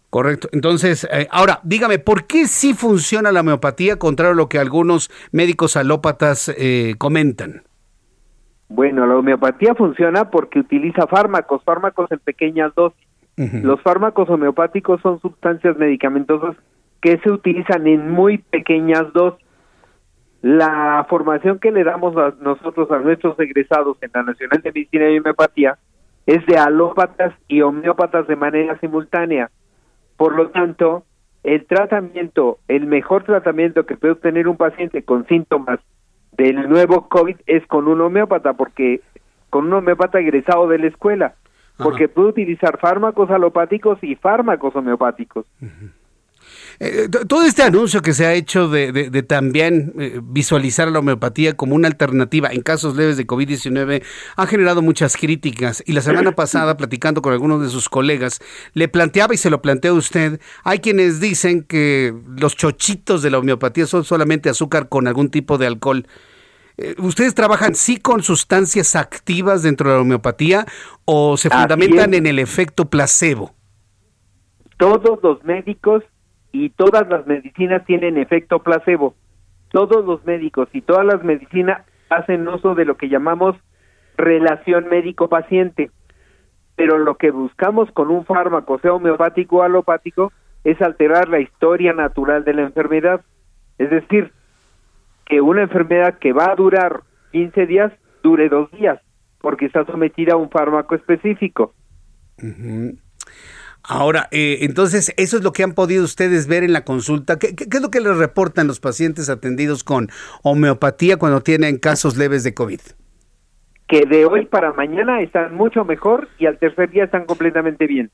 Correcto. Entonces, eh, ahora, dígame, ¿por qué sí funciona la homeopatía contrario a lo que algunos médicos alópatas eh, comentan? Bueno, la homeopatía funciona porque utiliza fármacos, fármacos en pequeñas dosis. Los fármacos homeopáticos son sustancias medicamentosas que se utilizan en muy pequeñas dosis. La formación que le damos a nosotros a nuestros egresados en la Nacional de Medicina y Homeopatía es de alópatas y homeópatas de manera simultánea. Por lo tanto, el tratamiento, el mejor tratamiento que puede obtener un paciente con síntomas del nuevo COVID es con un homeópata, porque con un homeópata egresado de la escuela, porque puede utilizar fármacos alopáticos y fármacos homeopáticos. Eh, todo este anuncio que se ha hecho de, también eh, visualizar la homeopatía como una alternativa en casos leves de COVID-19 ha generado muchas críticas y la semana pasada platicando con algunos de sus colegas le planteaba y se lo planteó a usted, hay quienes dicen que los chochitos de la homeopatía son solamente azúcar con algún tipo de alcohol. Eh, ¿Ustedes trabajan sí con sustancias activas dentro de la homeopatía o se fundamentan en el efecto placebo? Todos los médicos y todas las medicinas tienen efecto placebo. Todos los médicos y todas las medicinas hacen uso de lo que llamamos relación médico-paciente. Pero lo que buscamos con un fármaco, sea homeopático o alopático, es alterar la historia natural de la enfermedad. Es decir, que una enfermedad que va a durar 15 días dure dos días, porque está sometida a un fármaco específico. Ahora, eh, entonces, eso es lo que han podido ustedes ver en la consulta. ¿Qué, es lo que les reportan los pacientes atendidos con homeopatía cuando tienen casos leves de COVID? Que de hoy para mañana están mucho mejor y al tercer día están completamente bien.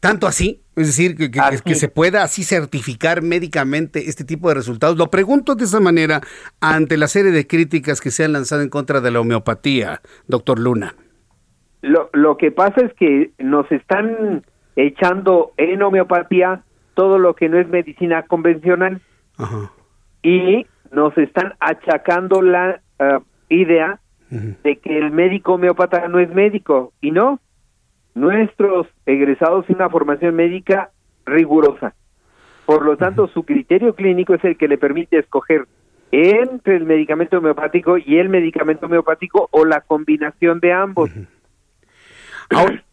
¿Tanto así? Es decir, que, que, se pueda así certificar médicamente este tipo de resultados. Lo pregunto de esa manera ante la serie de críticas que se han lanzado en contra de la homeopatía, doctor Luna. Lo, lo que pasa es que nos están echando en homeopatía todo lo que no es medicina convencional. Y nos están achacando la eh, idea de que el médico homeópata no es médico. Y no, nuestros egresados tienen una formación médica rigurosa. Por lo tanto, su criterio clínico es el que le permite escoger entre el medicamento homeopático y el medicamento homeopático o la combinación de ambos.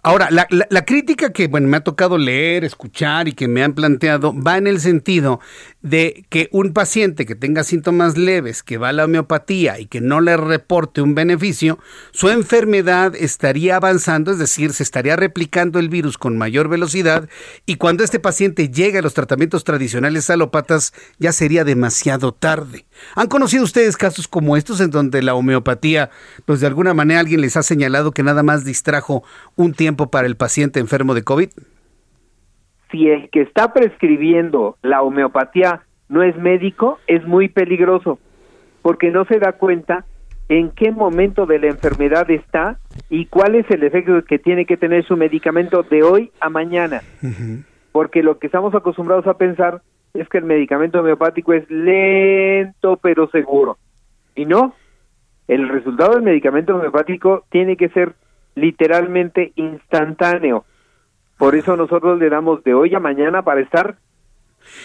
Ahora, la, la, crítica que bueno, me ha tocado leer, escuchar y que me han planteado va en el sentido de que un paciente que tenga síntomas leves, que va a la homeopatía y que no le reporte un beneficio, su enfermedad estaría avanzando, es decir, se estaría replicando el virus con mayor velocidad y cuando este paciente llegue a los tratamientos tradicionales alópatas ya sería demasiado tarde. ¿Han conocido ustedes casos como estos en donde la homeopatía, pues de alguna manera alguien les ha señalado que nada más distrajo un tiempo para el paciente enfermo de COVID? Si el que está prescribiendo la homeopatía no es médico, es muy peligroso, porque no se da cuenta en qué momento de la enfermedad está y cuál es el efecto que tiene que tener su medicamento de hoy a mañana. Porque lo que estamos acostumbrados a pensar es que el medicamento homeopático es lento pero seguro. Y no, el resultado del medicamento homeopático tiene que ser literalmente instantáneo. Por eso nosotros le damos de hoy a mañana para estar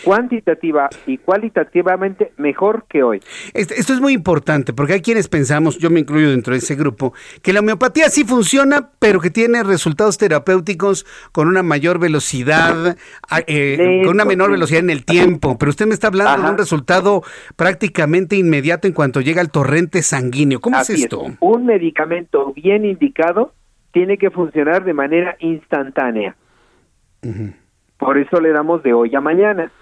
cuantitativa y cualitativamente mejor que hoy. Esto es muy importante porque hay quienes pensamos, yo me incluyo dentro de ese grupo, que la homeopatía sí funciona, pero que tiene resultados terapéuticos con una mayor velocidad, eh, con una menor velocidad en el tiempo. Pero usted me está hablando de un resultado prácticamente inmediato en cuanto llega al torrente sanguíneo. ¿Cómo es esto? Un medicamento bien indicado tiene que funcionar de manera instantánea. Por eso le damos de hoy a mañana.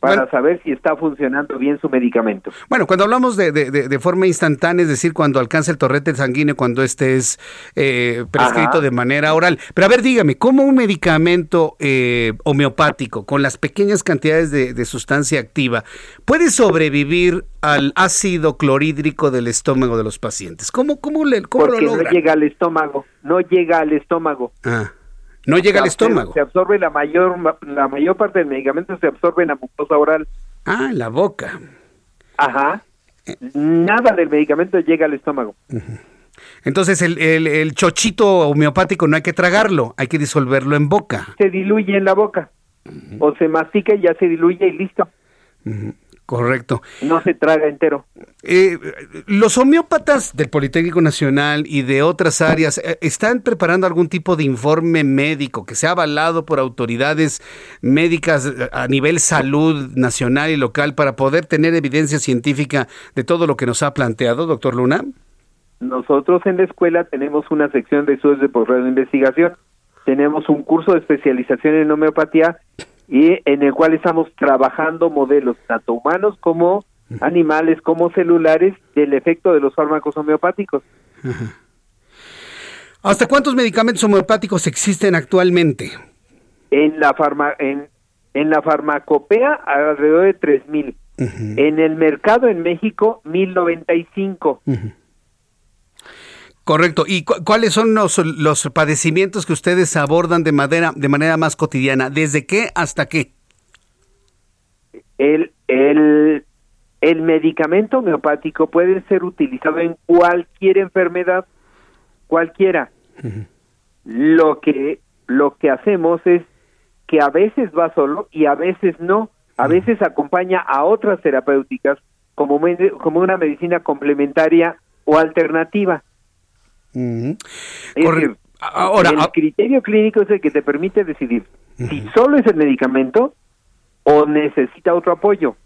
Para saber si está funcionando bien su medicamento. Bueno, cuando hablamos de, de, forma instantánea, es decir, cuando alcanza el torrente sanguíneo, cuando este es eh, prescrito de manera oral. Pero a ver, dígame, ¿cómo un medicamento eh, homeopático con las pequeñas cantidades de, sustancia activa puede sobrevivir al ácido clorhídrico del estómago de los pacientes? ¿Cómo, cómo, le, cómo Porque no llega al estómago, no llega al estómago. Ah. No llega al estómago. Se absorbe la mayor, la mayor parte del medicamento se absorbe en la mucosa oral. Ah, en la boca. Ajá. Nada del medicamento llega al estómago. Entonces el, el, chochito homeopático no hay que tragarlo, hay que disolverlo en boca. Se diluye en la boca. O se mastica y ya se diluye y listo. Correcto. No se traga entero. Eh, los homeópatas del Politécnico Nacional y de otras áreas eh, están preparando algún tipo de informe médico que sea avalado por autoridades médicas eh, a nivel salud nacional y local para poder tener evidencia científica de todo lo que nos ha planteado, doctor Luna. Nosotros en la escuela tenemos una sección de estudios de posgrado de investigación, tenemos un curso de especialización en homeopatía y en el cual estamos trabajando modelos tanto humanos como animales como celulares del efecto de los fármacos homeopáticos. ¿Hasta cuántos medicamentos homeopáticos existen actualmente? En la farma, en, en la farmacopea alrededor de 3000. En el mercado en México 1095. Correcto. ¿Y cuáles son los, los, padecimientos que ustedes abordan de manera, de manera más cotidiana? ¿Desde qué hasta qué? El, el, el medicamento homeopático puede ser utilizado en cualquier enfermedad, cualquiera. Lo que lo que hacemos es que a veces va solo y a veces no. A veces acompaña a otras terapéuticas como, como una medicina complementaria o alternativa. Ahora, el criterio clínico es el que te permite decidir si solo es el medicamento o necesita otro apoyo.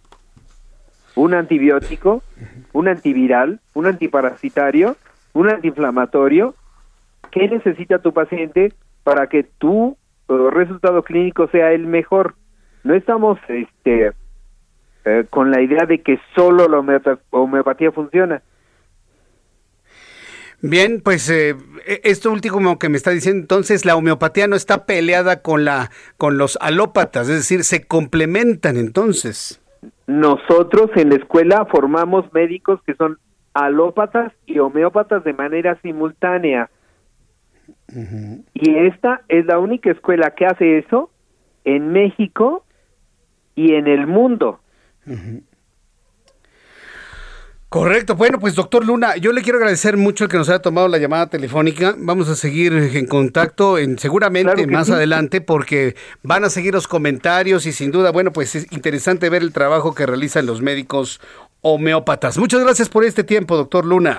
Un antibiótico, un antiviral, un antiparasitario, un antiinflamatorio. ¿Qué necesita tu paciente para que tu resultado clínico sea el mejor? No estamos este, eh, con la idea de que solo la homeopatía funciona. Bien, pues eh, e, esto último que me está diciendo, entonces la homeopatía no está peleada con la con los alópatas, es decir, se complementan entonces. Nosotros en la escuela formamos médicos que son alópatas y homeópatas de manera simultánea. Y esta es la única escuela que hace eso en México y en el mundo. Correcto. Bueno, pues doctor Luna, yo le quiero agradecer mucho el que nos haya tomado la llamada telefónica. Vamos a seguir en contacto en, seguramente más adelante porque van a seguir los comentarios y sin duda, bueno, pues es interesante ver el trabajo que realizan los médicos homeópatas. Muchas gracias por este tiempo, doctor Luna.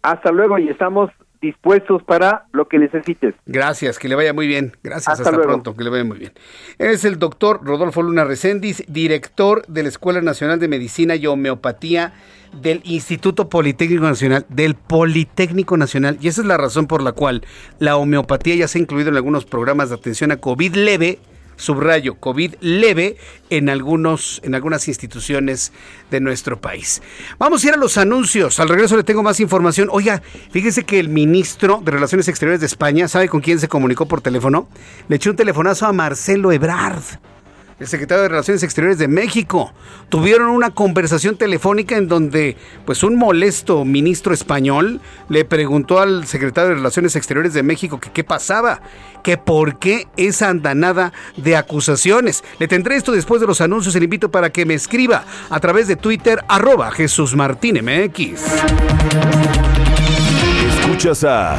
Hasta luego y estamos dispuestos para lo que necesites. Gracias, que le vaya muy bien. Gracias, hasta, pronto, que le vaya muy bien. Es el doctor Rodolfo Luna Recendis, director de la Escuela Nacional de Medicina y Homeopatía del Instituto Politécnico Nacional, del Politécnico Nacional, y esa es la razón por la cual la homeopatía ya se ha incluido en algunos programas de atención a COVID leve subrayo, COVID leve en, algunos, en algunas instituciones de nuestro país. Vamos a ir a los anuncios. Al regreso le tengo más información. Oiga, fíjese que el ministro de Relaciones Exteriores de España, ¿sabe con quién se comunicó por teléfono? Le echó un telefonazo a Marcelo Ebrard el secretario de Relaciones Exteriores de México. Tuvieron una conversación telefónica en donde, pues, un molesto ministro español le preguntó al secretario de Relaciones Exteriores de México que qué pasaba, que por qué esa andanada de acusaciones. Le tendré esto después de los anuncios. Le invito para que me escriba a través de Twitter, arroba Jesús Martín MX. Escuchas a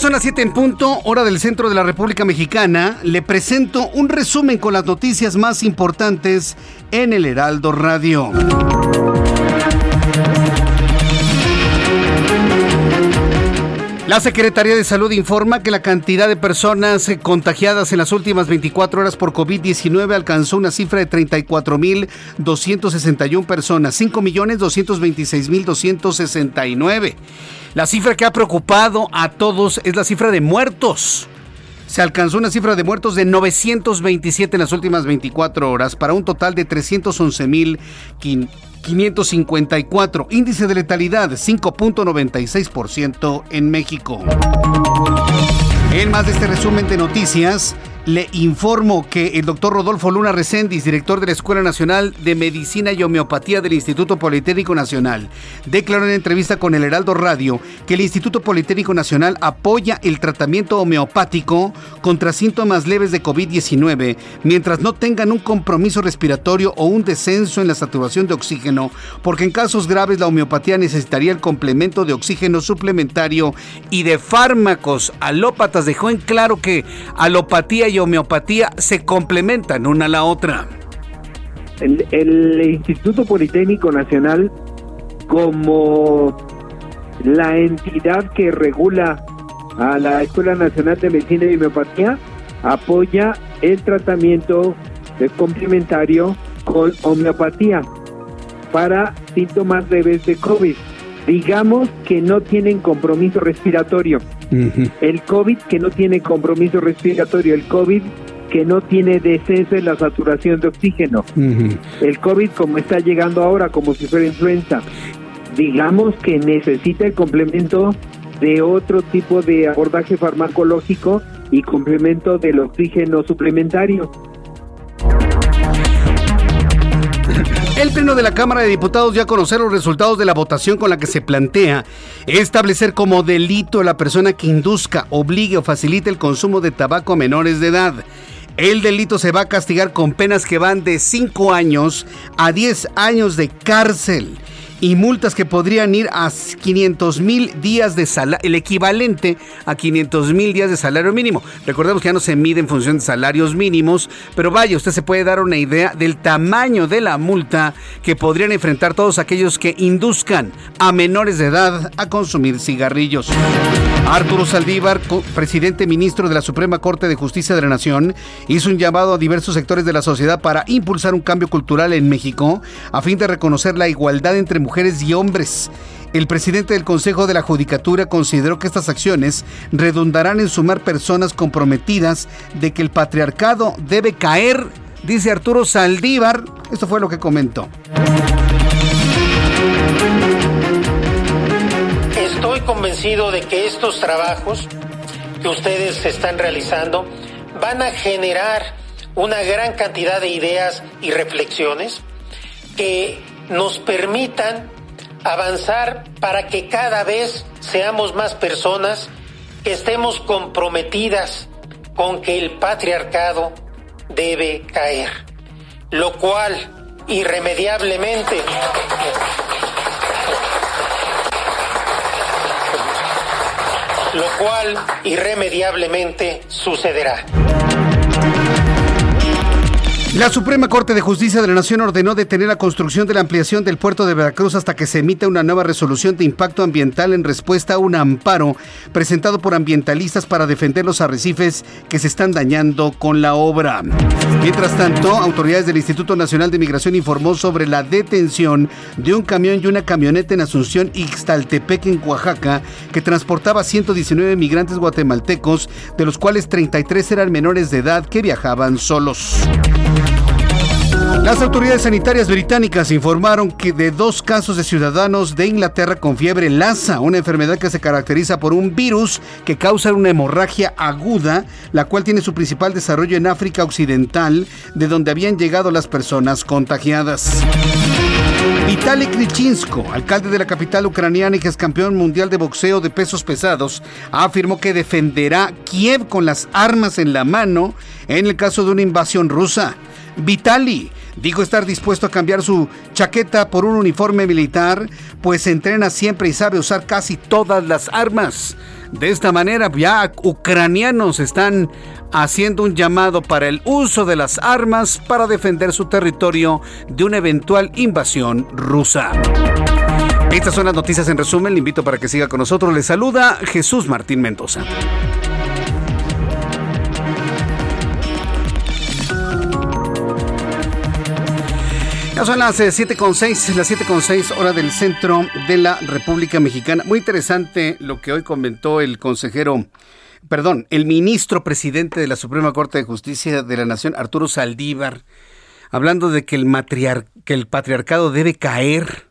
Son las 7 en punto, hora del centro de la República Mexicana. Le presento un resumen con las noticias más importantes en el Heraldo Radio. La Secretaría de Salud informa que la cantidad de personas contagiadas en las últimas 24 horas por COVID-19 alcanzó una cifra de 34.261 personas, 5.226.269. La cifra que ha preocupado a todos es la cifra de muertos. Se alcanzó una cifra de muertos de 927 en las últimas 24 horas para un total de 311.554. Índice de letalidad 5.96% en México. En más de este resumen de noticias, le informo que el doctor Rodolfo Luna Recendis, director de la Escuela Nacional de Medicina y Homeopatía del Instituto Politécnico Nacional, declaró en entrevista con el Heraldo Radio que el Instituto Politécnico Nacional apoya el tratamiento homeopático contra síntomas leves de COVID-19 mientras no tengan un compromiso respiratorio o un descenso en la saturación de oxígeno, porque en casos graves la homeopatía necesitaría el complemento de oxígeno suplementario y de fármacos. Alópatas dejó en claro que alopatía y homeopatía se complementan una a la otra. El, Instituto Politécnico Nacional, como la entidad que regula a la Escuela Nacional de Medicina y Homeopatía, apoya el tratamiento complementario con homeopatía para síntomas leves de COVID. Digamos que no tienen compromiso respiratorio. El COVID que no tiene compromiso respiratorio, el COVID que no tiene descenso en la saturación de oxígeno, el COVID como está llegando ahora como si fuera influenza, digamos que necesita el complemento de otro tipo de abordaje farmacológico y complemento del oxígeno suplementario. El Pleno de la Cámara de Diputados ya conocer los resultados de la votación con la que se plantea establecer como delito a la persona que induzca, obligue o facilite el consumo de tabaco a menores de edad. El delito se va a castigar con penas que van de 5 años a 10 años de cárcel. Y multas que podrían ir a 500 mil días de salario, el equivalente a 500 mil días de salario mínimo. Recordemos que ya no se mide en función de salarios mínimos, pero vaya, usted se puede dar una idea del tamaño de la multa que podrían enfrentar todos aquellos que induzcan a menores de edad a consumir cigarrillos. Arturo Saldívar, presidente ministro de la Suprema Corte de Justicia de la Nación, hizo un llamado a diversos sectores de la sociedad para impulsar un cambio cultural en México a fin de reconocer la igualdad entre mujeres y hombres. El presidente del Consejo de la Judicatura consideró que estas acciones redundarán en sumar personas comprometidas de que el patriarcado debe caer, dice Arturo Saldívar. Esto fue lo que comentó. Estoy convencido de que estos trabajos que ustedes están realizando van a generar una gran cantidad de ideas y reflexiones que nos permitan avanzar para que cada vez seamos más personas que estemos comprometidas con que el patriarcado debe caer, lo cual irremediablemente lo cual irremediablemente sucederá. La Suprema Corte de Justicia de la Nación ordenó detener la construcción de la ampliación del puerto de Veracruz hasta que se emita una nueva resolución de impacto ambiental en respuesta a un amparo presentado por ambientalistas para defender los arrecifes que se están dañando con la obra. Mientras tanto, autoridades del Instituto Nacional de Migración informó sobre la detención de un camión y una camioneta en Asunción Ixtaltepec en Oaxaca que transportaba 119 migrantes guatemaltecos, de los cuales 33 eran menores de edad que viajaban solos. Las autoridades sanitarias británicas informaron que de dos casos de ciudadanos de Inglaterra con fiebre Lassa, una enfermedad que se caracteriza por un virus que causa una hemorragia aguda, la cual tiene su principal desarrollo en África Occidental, de donde habían llegado las personas contagiadas. Vitaly Krichinsko, alcalde de la capital ucraniana y que campeón mundial de boxeo de pesos pesados, afirmó que defenderá Kiev con las armas en la mano en el caso de una invasión rusa. Vitali dijo estar dispuesto a cambiar su chaqueta por un uniforme militar, pues entrena siempre y sabe usar casi todas las armas. De esta manera ya ucranianos están haciendo un llamado para el uso de las armas para defender su territorio de una eventual invasión rusa. Estas son las noticias en resumen. Le invito para que siga con nosotros. Le saluda Jesús Martín Mendoza. Son las 7.6, eh, las 7.6 hora del centro de la República Mexicana. Muy interesante lo que hoy comentó el consejero, perdón, el ministro presidente de la Suprema Corte de Justicia de la Nación, Arturo Saldívar, hablando de que el, que el patriarcado debe caer.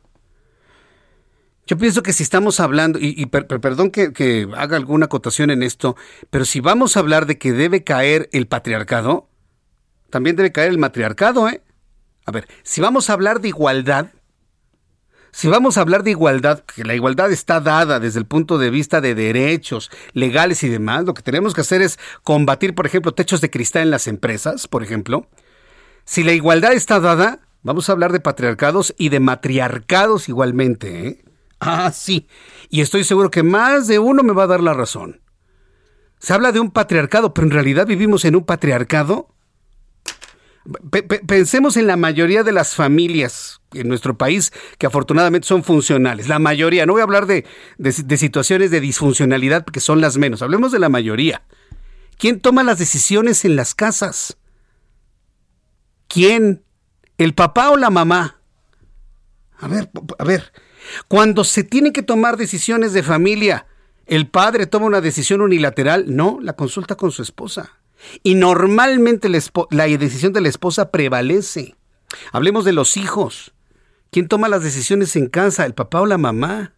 Yo pienso que si estamos hablando, y, perdón que, que haga alguna acotación en esto, pero si vamos a hablar de que debe caer el patriarcado, también debe caer el matriarcado, ¿eh? A ver, si vamos a hablar de igualdad, si vamos a hablar de igualdad, que la igualdad está dada desde el punto de vista de derechos legales y demás, lo que tenemos que hacer es combatir, por ejemplo, techos de cristal en las empresas, por ejemplo. Si la igualdad está dada, vamos a hablar de patriarcados y de matriarcados igualmente. ¿eh? Ah, sí. Y estoy seguro que más de uno me va a dar la razón. Se habla de un patriarcado, pero en realidad vivimos en un patriarcado pensemos en la mayoría de las familias en nuestro país que afortunadamente son funcionales. La mayoría, no voy a hablar de, de, situaciones de disfuncionalidad porque son las menos, hablemos de la mayoría. ¿Quién toma las decisiones en las casas? ¿Quién? ¿El papá o la mamá? A ver, a ver, cuando se tienen que tomar decisiones de familia, ¿el padre toma una decisión unilateral? No, la consulta con su esposa. Y normalmente la, decisión de la esposa prevalece. Hablemos de los hijos. ¿Quién toma las decisiones en casa, el papá o la mamá?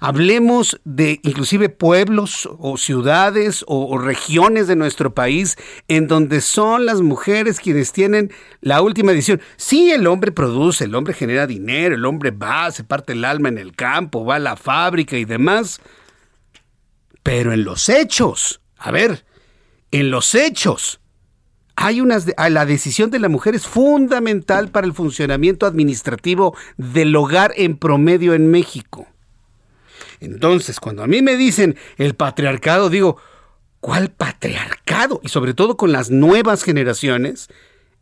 Hablemos de inclusive pueblos o ciudades o, regiones de nuestro país en donde son las mujeres quienes tienen la última decisión. Sí, el hombre produce, el hombre genera dinero, el hombre va, se parte el alma en el campo, va a la fábrica y demás. Pero en los hechos, a ver, en los hechos. hay unas, la decisión de la mujer es fundamental para el funcionamiento administrativo del hogar en promedio en México. Entonces, cuando a mí me dicen el patriarcado, digo, ¿cuál patriarcado? Y sobre todo con las nuevas generaciones,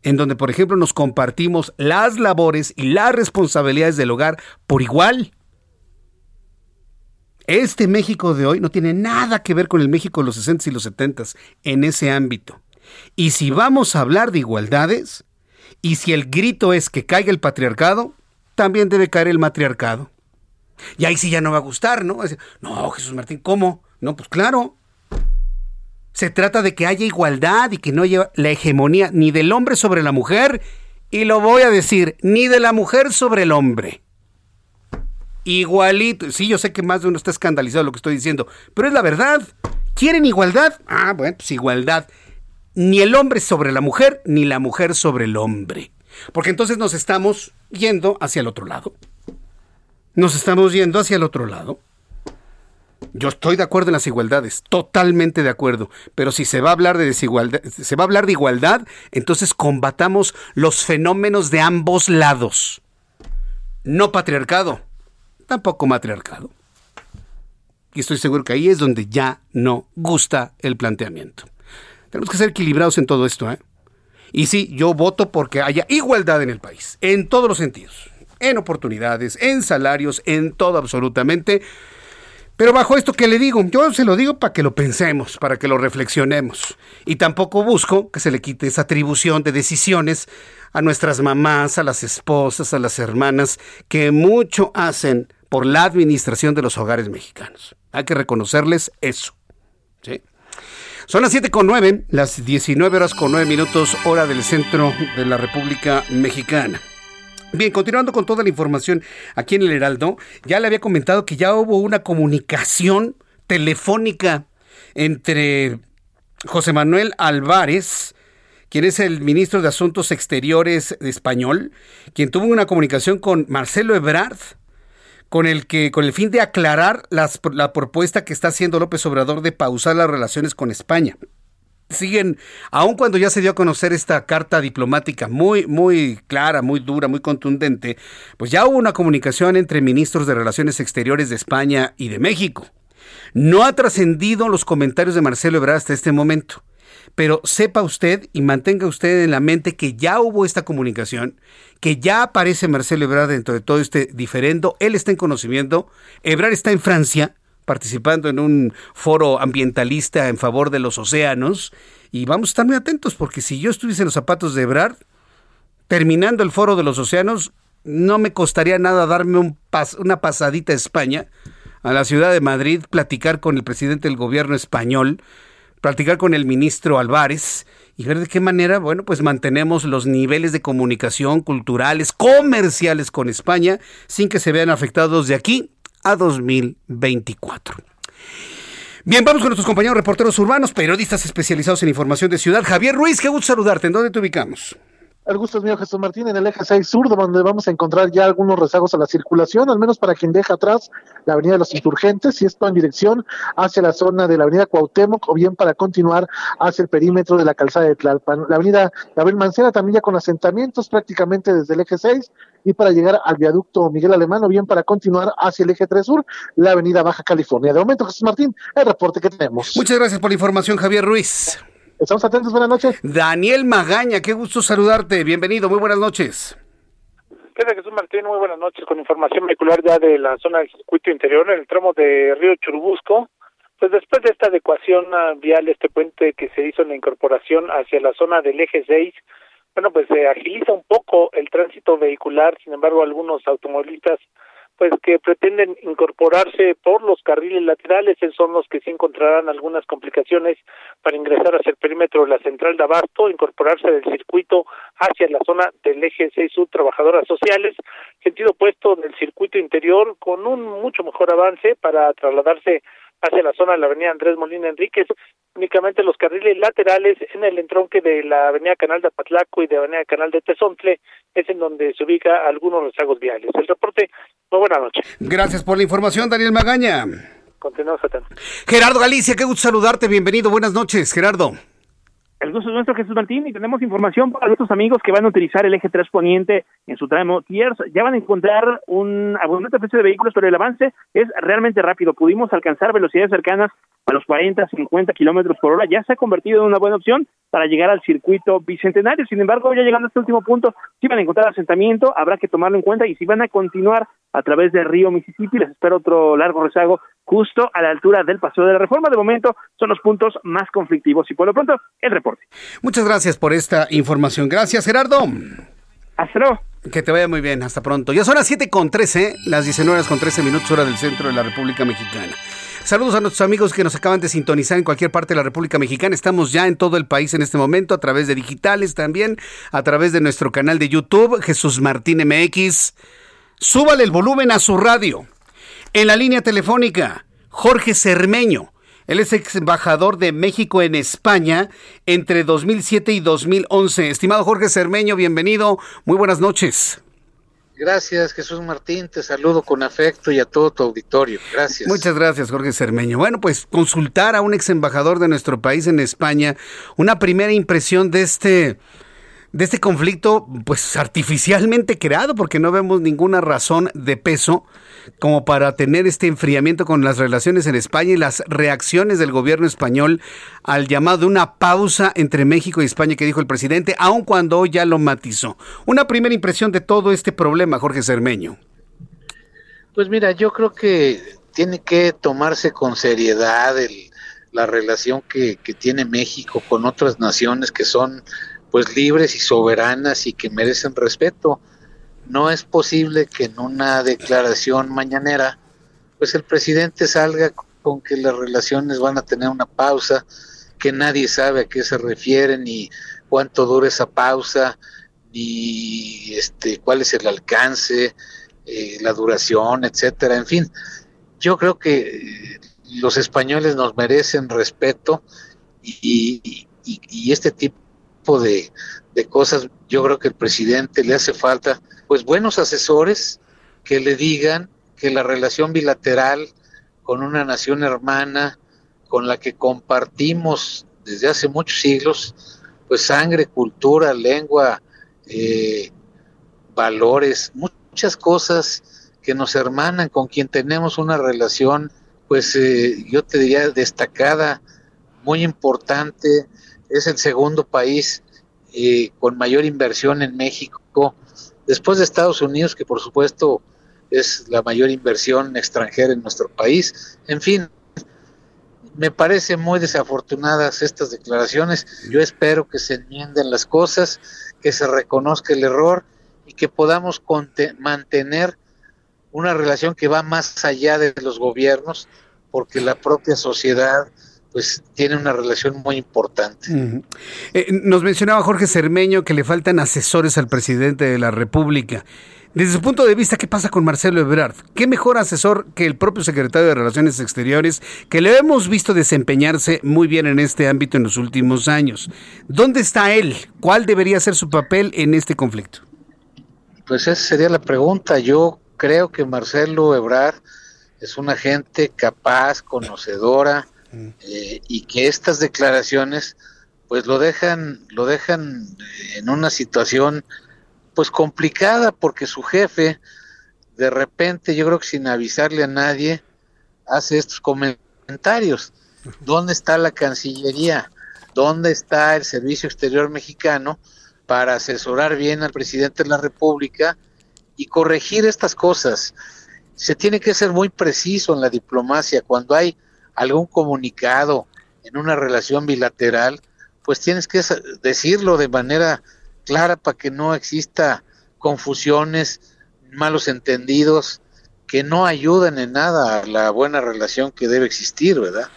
en donde, por ejemplo, nos compartimos las labores y las responsabilidades del hogar por igual. Este México de hoy no tiene nada que ver con el México de los 60 y los 70 en ese ámbito. Y si vamos a hablar de igualdades, y si el grito es que caiga el patriarcado, también debe caer el matriarcado. Y ahí sí ya no va a gustar, ¿no? No, Jesús Martín, ¿cómo? No, pues claro. Se trata de que haya igualdad y que no haya la hegemonía ni del hombre sobre la mujer, y lo voy a decir, ni de la mujer sobre el hombre. Igualito. Sí, yo sé que más de uno está escandalizado de lo que estoy diciendo, pero es la verdad. ¿Quieren igualdad? Ah, bueno, pues igualdad. Ni el hombre sobre la mujer, ni la mujer sobre el hombre. Porque entonces nos estamos yendo hacia el otro lado. Nos estamos yendo hacia el otro lado. Yo estoy de acuerdo en las igualdades, totalmente de acuerdo, pero si se va a hablar de desigualdad, se va a hablar de igualdad, entonces combatamos los fenómenos de ambos lados. No patriarcado, tampoco matriarcado. Y estoy seguro que ahí es donde ya no gusta el planteamiento. Tenemos que ser equilibrados en todo esto, ¿eh? Y sí, yo voto porque haya igualdad en el país, en todos los sentidos en oportunidades, en salarios, en todo absolutamente. Pero bajo esto que le digo, yo se lo digo para que lo pensemos, para que lo reflexionemos. Y tampoco busco que se le quite esa atribución de decisiones a nuestras mamás, a las esposas, a las hermanas, que mucho hacen por la administración de los hogares mexicanos. Hay que reconocerles eso. Son las 7 con 9, las 19 horas con 9 minutos, hora del centro de la República Mexicana. Bien, continuando con toda la información aquí en el Heraldo, ya le había comentado que ya hubo una comunicación telefónica entre José Manuel Álvarez, quien es el ministro de Asuntos Exteriores español, quien tuvo una comunicación con Marcelo Ebrard, con el que con el fin de aclarar la propuesta que está haciendo López Obrador de pausar las relaciones con España siguen, aun cuando ya se dio a conocer esta carta diplomática muy, muy clara, muy dura, muy contundente, pues ya hubo una comunicación entre ministros de Relaciones Exteriores de España y de México. No ha trascendido los comentarios de Marcelo Ebrard hasta este momento, pero sepa usted y mantenga usted en la mente que ya hubo esta comunicación, que ya aparece Marcelo Ebrard dentro de todo este diferendo, él está en conocimiento, Ebrard está en Francia, participando en un foro ambientalista en favor de los océanos. Y vamos a estar muy atentos porque si yo estuviese en los zapatos de Ebrard, terminando el foro de los océanos, no me costaría nada darme un una pasadita a España, a la ciudad de Madrid, platicar con el presidente del gobierno español, platicar con el ministro Álvarez y ver de qué manera, bueno, pues mantenemos los niveles de comunicación culturales, comerciales con España, sin que se vean afectados de aquí a 2024. Bien, vamos con nuestros compañeros reporteros urbanos, periodistas especializados en información de ciudad. Javier Ruiz, qué gusto saludarte. ¿En dónde te ubicamos? El gusto es mío, Jesús Martín, en el eje 6 sur, donde vamos a encontrar ya algunos rezagos a la circulación, al menos para quien deja atrás la avenida de los insurgentes, y esto en dirección hacia la zona de la avenida Cuauhtémoc, o bien para continuar hacia el perímetro de la calzada de Tlalpan. La avenida Gabriel Mancera también ya con asentamientos prácticamente desde el eje 6, y para llegar al viaducto Miguel Alemán, o bien para continuar hacia el eje 3 sur, la avenida Baja California. De momento, Jesús Martín, el reporte que tenemos. Muchas gracias por la información, Javier Ruiz. Estamos atentos, buenas noches. Daniel Magaña, qué gusto saludarte. Bienvenido, muy buenas noches. ¿Qué tal, Jesús Martín? Muy buenas noches. Con información vehicular ya de la zona del circuito interior, en el tramo de Río Churubusco. Pues después de esta adecuación vial, este puente que se hizo en la incorporación hacia la zona del eje 6, bueno, pues se agiliza un poco el tránsito vehicular. Sin embargo, algunos automovilistas pues que pretenden incorporarse por los carriles laterales, son los que sí encontrarán algunas complicaciones para ingresar hacia el perímetro de la central de Abasto, incorporarse del circuito hacia la zona del eje 6 Sur Trabajadoras Sociales, sentido opuesto del circuito interior con un mucho mejor avance para trasladarse hacia la zona de la avenida Andrés Molina Enríquez, únicamente los carriles laterales en el entronque de la avenida Canal de Apatlaco y de la avenida Canal de Tezontle es en donde se ubica algunos rezagos viales. El reporte, muy buena noche. Gracias por la información, Daniel Magaña. Continuamos atentos. Gerardo Galicia, qué gusto saludarte, bienvenido, buenas noches, Gerardo. El gusto es nuestro, Jesús Martín, y tenemos información para nuestros amigos que van a utilizar el eje 3 poniente en su tramo Tiers. Ya van a encontrar un abundante precio de vehículos, pero el avance es realmente rápido. Pudimos alcanzar velocidades cercanas a los 40, 50 kilómetros por hora. Ya se ha convertido en una buena opción para llegar al circuito bicentenario. Sin embargo, ya llegando a este último punto, si van a encontrar asentamiento, habrá que tomarlo en cuenta y si van a continuar a través del río Mississippi, les espero otro largo rezago justo a la altura del Paseo de la Reforma. De momento son los puntos más conflictivos y por lo pronto el reporte. Muchas gracias por esta información. Gracias, Gerardo. Hasta luego. Que te vaya muy bien, hasta pronto. Ya son las 7 con 13, las 19 horas con 13 minutos hora del centro de la República Mexicana. Saludos a nuestros amigos que nos acaban de sintonizar en cualquier parte de la República Mexicana. Estamos ya en todo el país en este momento, a través de digitales también, a través de nuestro canal de YouTube, Jesús Martín MX. Súbale el volumen a su radio. En la línea telefónica, Jorge Cermeño. Él es ex embajador de México en España entre 2007 y 2011. Estimado Jorge Cermeño, bienvenido. Muy buenas noches. Gracias, Jesús Martín. Te saludo con afecto y a todo tu auditorio. Gracias. Muchas gracias, Jorge Cermeño. Bueno, pues consultar a un ex embajador de nuestro país en España, una primera impresión de este de este conflicto pues artificialmente creado porque no vemos ninguna razón de peso como para tener este enfriamiento con las relaciones en España y las reacciones del gobierno español al llamado de una pausa entre México y España que dijo el presidente, aun cuando ya lo matizó. Una primera impresión de todo este problema, Jorge Cermeño. Pues mira, yo creo que tiene que tomarse con seriedad la relación que tiene México con otras naciones que son pues libres y soberanas y que merecen respeto no es posible que en una declaración mañanera, pues el presidente salga con que las relaciones van a tener una pausa, que nadie sabe a qué se refiere, ni cuánto dura esa pausa, ni este, cuál es el alcance, eh, la duración, etcétera. En fin, yo creo que los españoles nos merecen respeto y, y este tipo de, de cosas, yo creo que el presidente le hace falta pues buenos asesores que le digan que la relación bilateral con una nación hermana con la que compartimos desde hace muchos siglos, pues sangre, cultura, lengua, eh, valores, muchas cosas que nos hermanan, con quien tenemos una relación, pues eh, yo te diría destacada, muy importante, es el segundo país eh, con mayor inversión en México, después de Estados Unidos, que por supuesto es la mayor inversión extranjera en nuestro país. En fin, me parecen muy desafortunadas estas declaraciones. Yo espero que se enmienden las cosas, que se reconozca el error y que podamos mantener una relación que va más allá de los gobiernos, porque la propia sociedad pues tiene una relación muy importante. Eh, nos mencionaba Jorge Cermeño que le faltan asesores al presidente de la República. Desde su punto de vista, ¿qué pasa con Marcelo Ebrard? ¿Qué mejor asesor que el propio secretario de Relaciones Exteriores, que le hemos visto desempeñarse muy bien en este ámbito en los últimos años? ¿Dónde está él? ¿Cuál debería ser su papel en este conflicto? Pues esa sería la pregunta. Yo creo que Marcelo Ebrard es una gente capaz, conocedora, eh, y que estas declaraciones pues lo dejan lo dejan en una situación pues complicada porque su jefe de repente yo creo que sin avisarle a nadie hace estos comentarios. Dónde está la cancillería dónde está el servicio exterior mexicano para asesorar bien al presidente de la república y corregir estas cosas se tiene que ser muy preciso en la diplomacia. Cuando hay algún comunicado en una relación bilateral, pues tienes que decirlo de manera clara para que no exista confusiones, malos entendidos, que no ayudan en nada a la buena relación que debe existir, ¿verdad?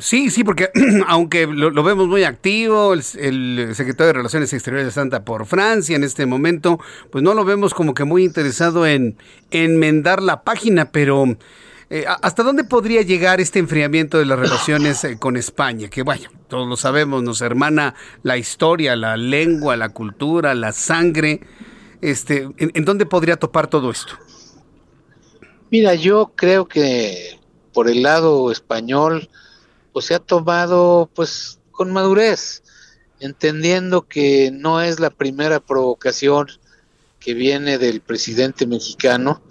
Sí, sí, porque aunque lo, vemos muy activo, el, el, secretario de Relaciones Exteriores de Santa por Francia en este momento, pues no lo vemos como que muy interesado en enmendar la página, pero eh, ¿Hasta dónde podría llegar este enfriamiento de las relaciones eh, con España? Que vaya, todos lo sabemos, nos hermana la historia, la lengua, la cultura, la sangre. Este, ¿en, dónde podría topar todo esto? Mira, yo creo que por el lado español, pues se ha tomado, pues, con madurez, entendiendo que no es la primera provocación que viene del presidente mexicano,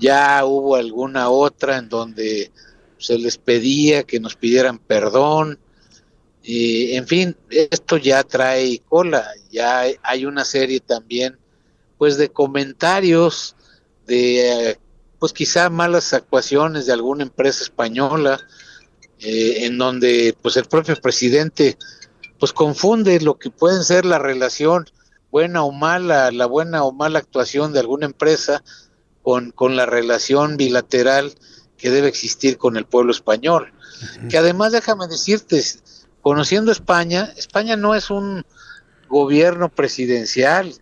ya hubo alguna otra en donde se les pedía que nos pidieran perdón, y, en fin, esto ya trae cola, ya hay una serie también pues de comentarios de pues quizá malas actuaciones de alguna empresa española eh, en donde pues el propio presidente pues confunde lo que pueden ser la relación buena o mala, la buena o mala actuación de alguna empresa con, con la relación bilateral que debe existir con el pueblo español. Que además, déjame decirte, conociendo España, España no es un gobierno presidencial,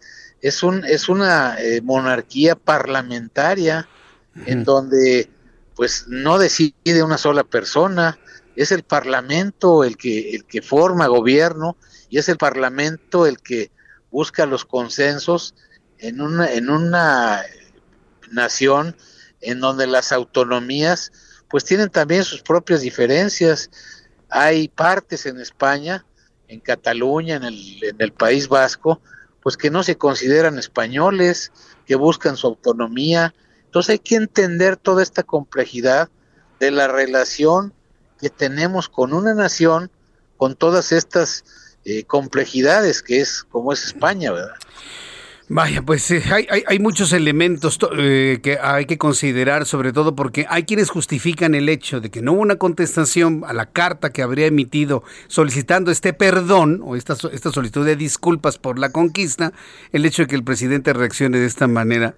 es, un, es una eh, monarquía parlamentaria en donde pues no decide una sola persona, es el parlamento el que, el que forma gobierno y es el parlamento el que busca los consensos en una, en una nación en donde las autonomías pues tienen también sus propias diferencias. Hay partes en España, en Cataluña, en el, en el País Vasco, pues que no se consideran españoles, que buscan su autonomía. Entonces hay que entender toda esta complejidad de la relación que tenemos con una nación, con todas estas eh, complejidades que es como es España, ¿verdad? Vaya, pues eh, hay, hay, muchos elementos eh, que hay que considerar, sobre todo porque hay quienes justifican el hecho de que no hubo una contestación a la carta que habría emitido solicitando este perdón o esta, esta solicitud de disculpas por la conquista, el hecho de que el presidente reaccione de esta manera.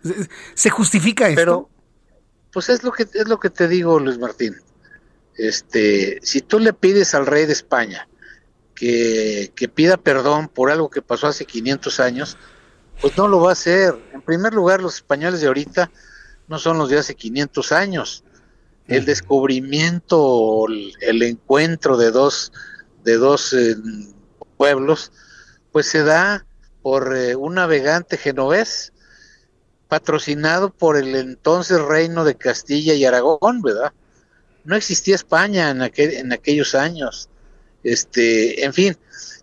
¿Se justifica esto? Pero, pues es lo que es lo que te digo, Luis Martín. Este, si tú le pides al rey de España que, que pida perdón por algo que pasó hace 500 años, pues no lo va a hacer. En primer lugar, los españoles de ahorita no son los de hace 500 años. El descubrimiento, el, encuentro de dos, de dos eh, pueblos, pues se da por eh, un navegante genovés, patrocinado por el entonces reino de Castilla y Aragón, ¿verdad? No existía España en, aquel, en aquellos años. Este, en fin,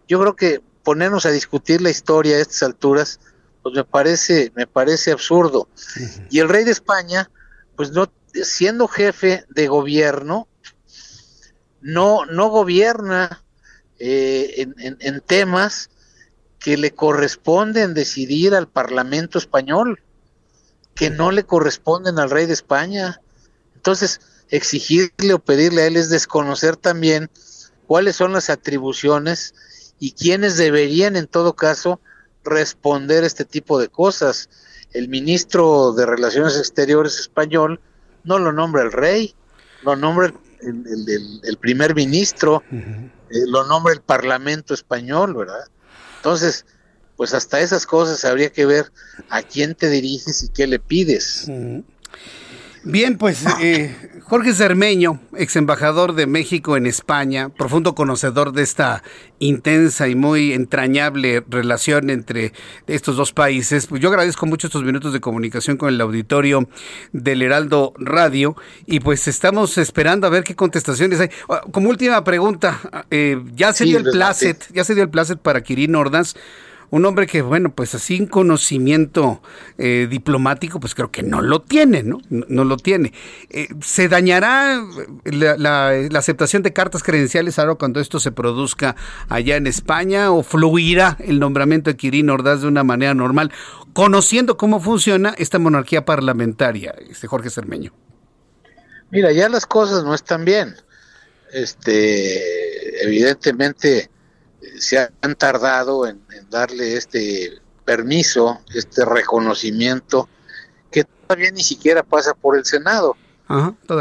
yo creo que ponernos a discutir la historia a estas alturas, pues me parece, me parece absurdo. Y el rey de España, pues no, siendo jefe de gobierno, no, no gobierna eh, en, temas que le corresponden decidir al Parlamento español, que no le corresponden al rey de España. Entonces, exigirle o pedirle a él es desconocer también cuáles son las atribuciones y quiénes deberían en todo caso responder este tipo de cosas. El ministro de Relaciones Exteriores español no lo nombra el rey, lo nombra el, primer ministro, eh, lo nombra el Parlamento español, ¿verdad? Entonces, pues hasta esas cosas habría que ver a quién te diriges y qué le pides. Bien, pues eh, Jorge Cermeño, ex embajador de México en España, profundo conocedor de esta intensa y muy entrañable relación entre estos dos países, pues yo agradezco mucho estos minutos de comunicación con el auditorio del Heraldo Radio y pues estamos esperando a ver qué contestaciones hay. Ah, como última pregunta, eh, ya se dio el placet, ya se dio el placet para Quirino Ordaz un hombre que, bueno, pues así un conocimiento eh, diplomático, pues creo que no lo tiene, ¿no? No, lo tiene. Eh, ¿Se dañará la, aceptación de cartas credenciales ahora cuando esto se produzca allá en España o fluirá el nombramiento de Quirino Ordaz de una manera normal, conociendo cómo funciona esta monarquía parlamentaria, este Jorge Cermeño? Mira, ya las cosas no están bien. Este, evidentemente se han tardado en, darle este permiso, este reconocimiento, que todavía ni siquiera pasa por el Senado.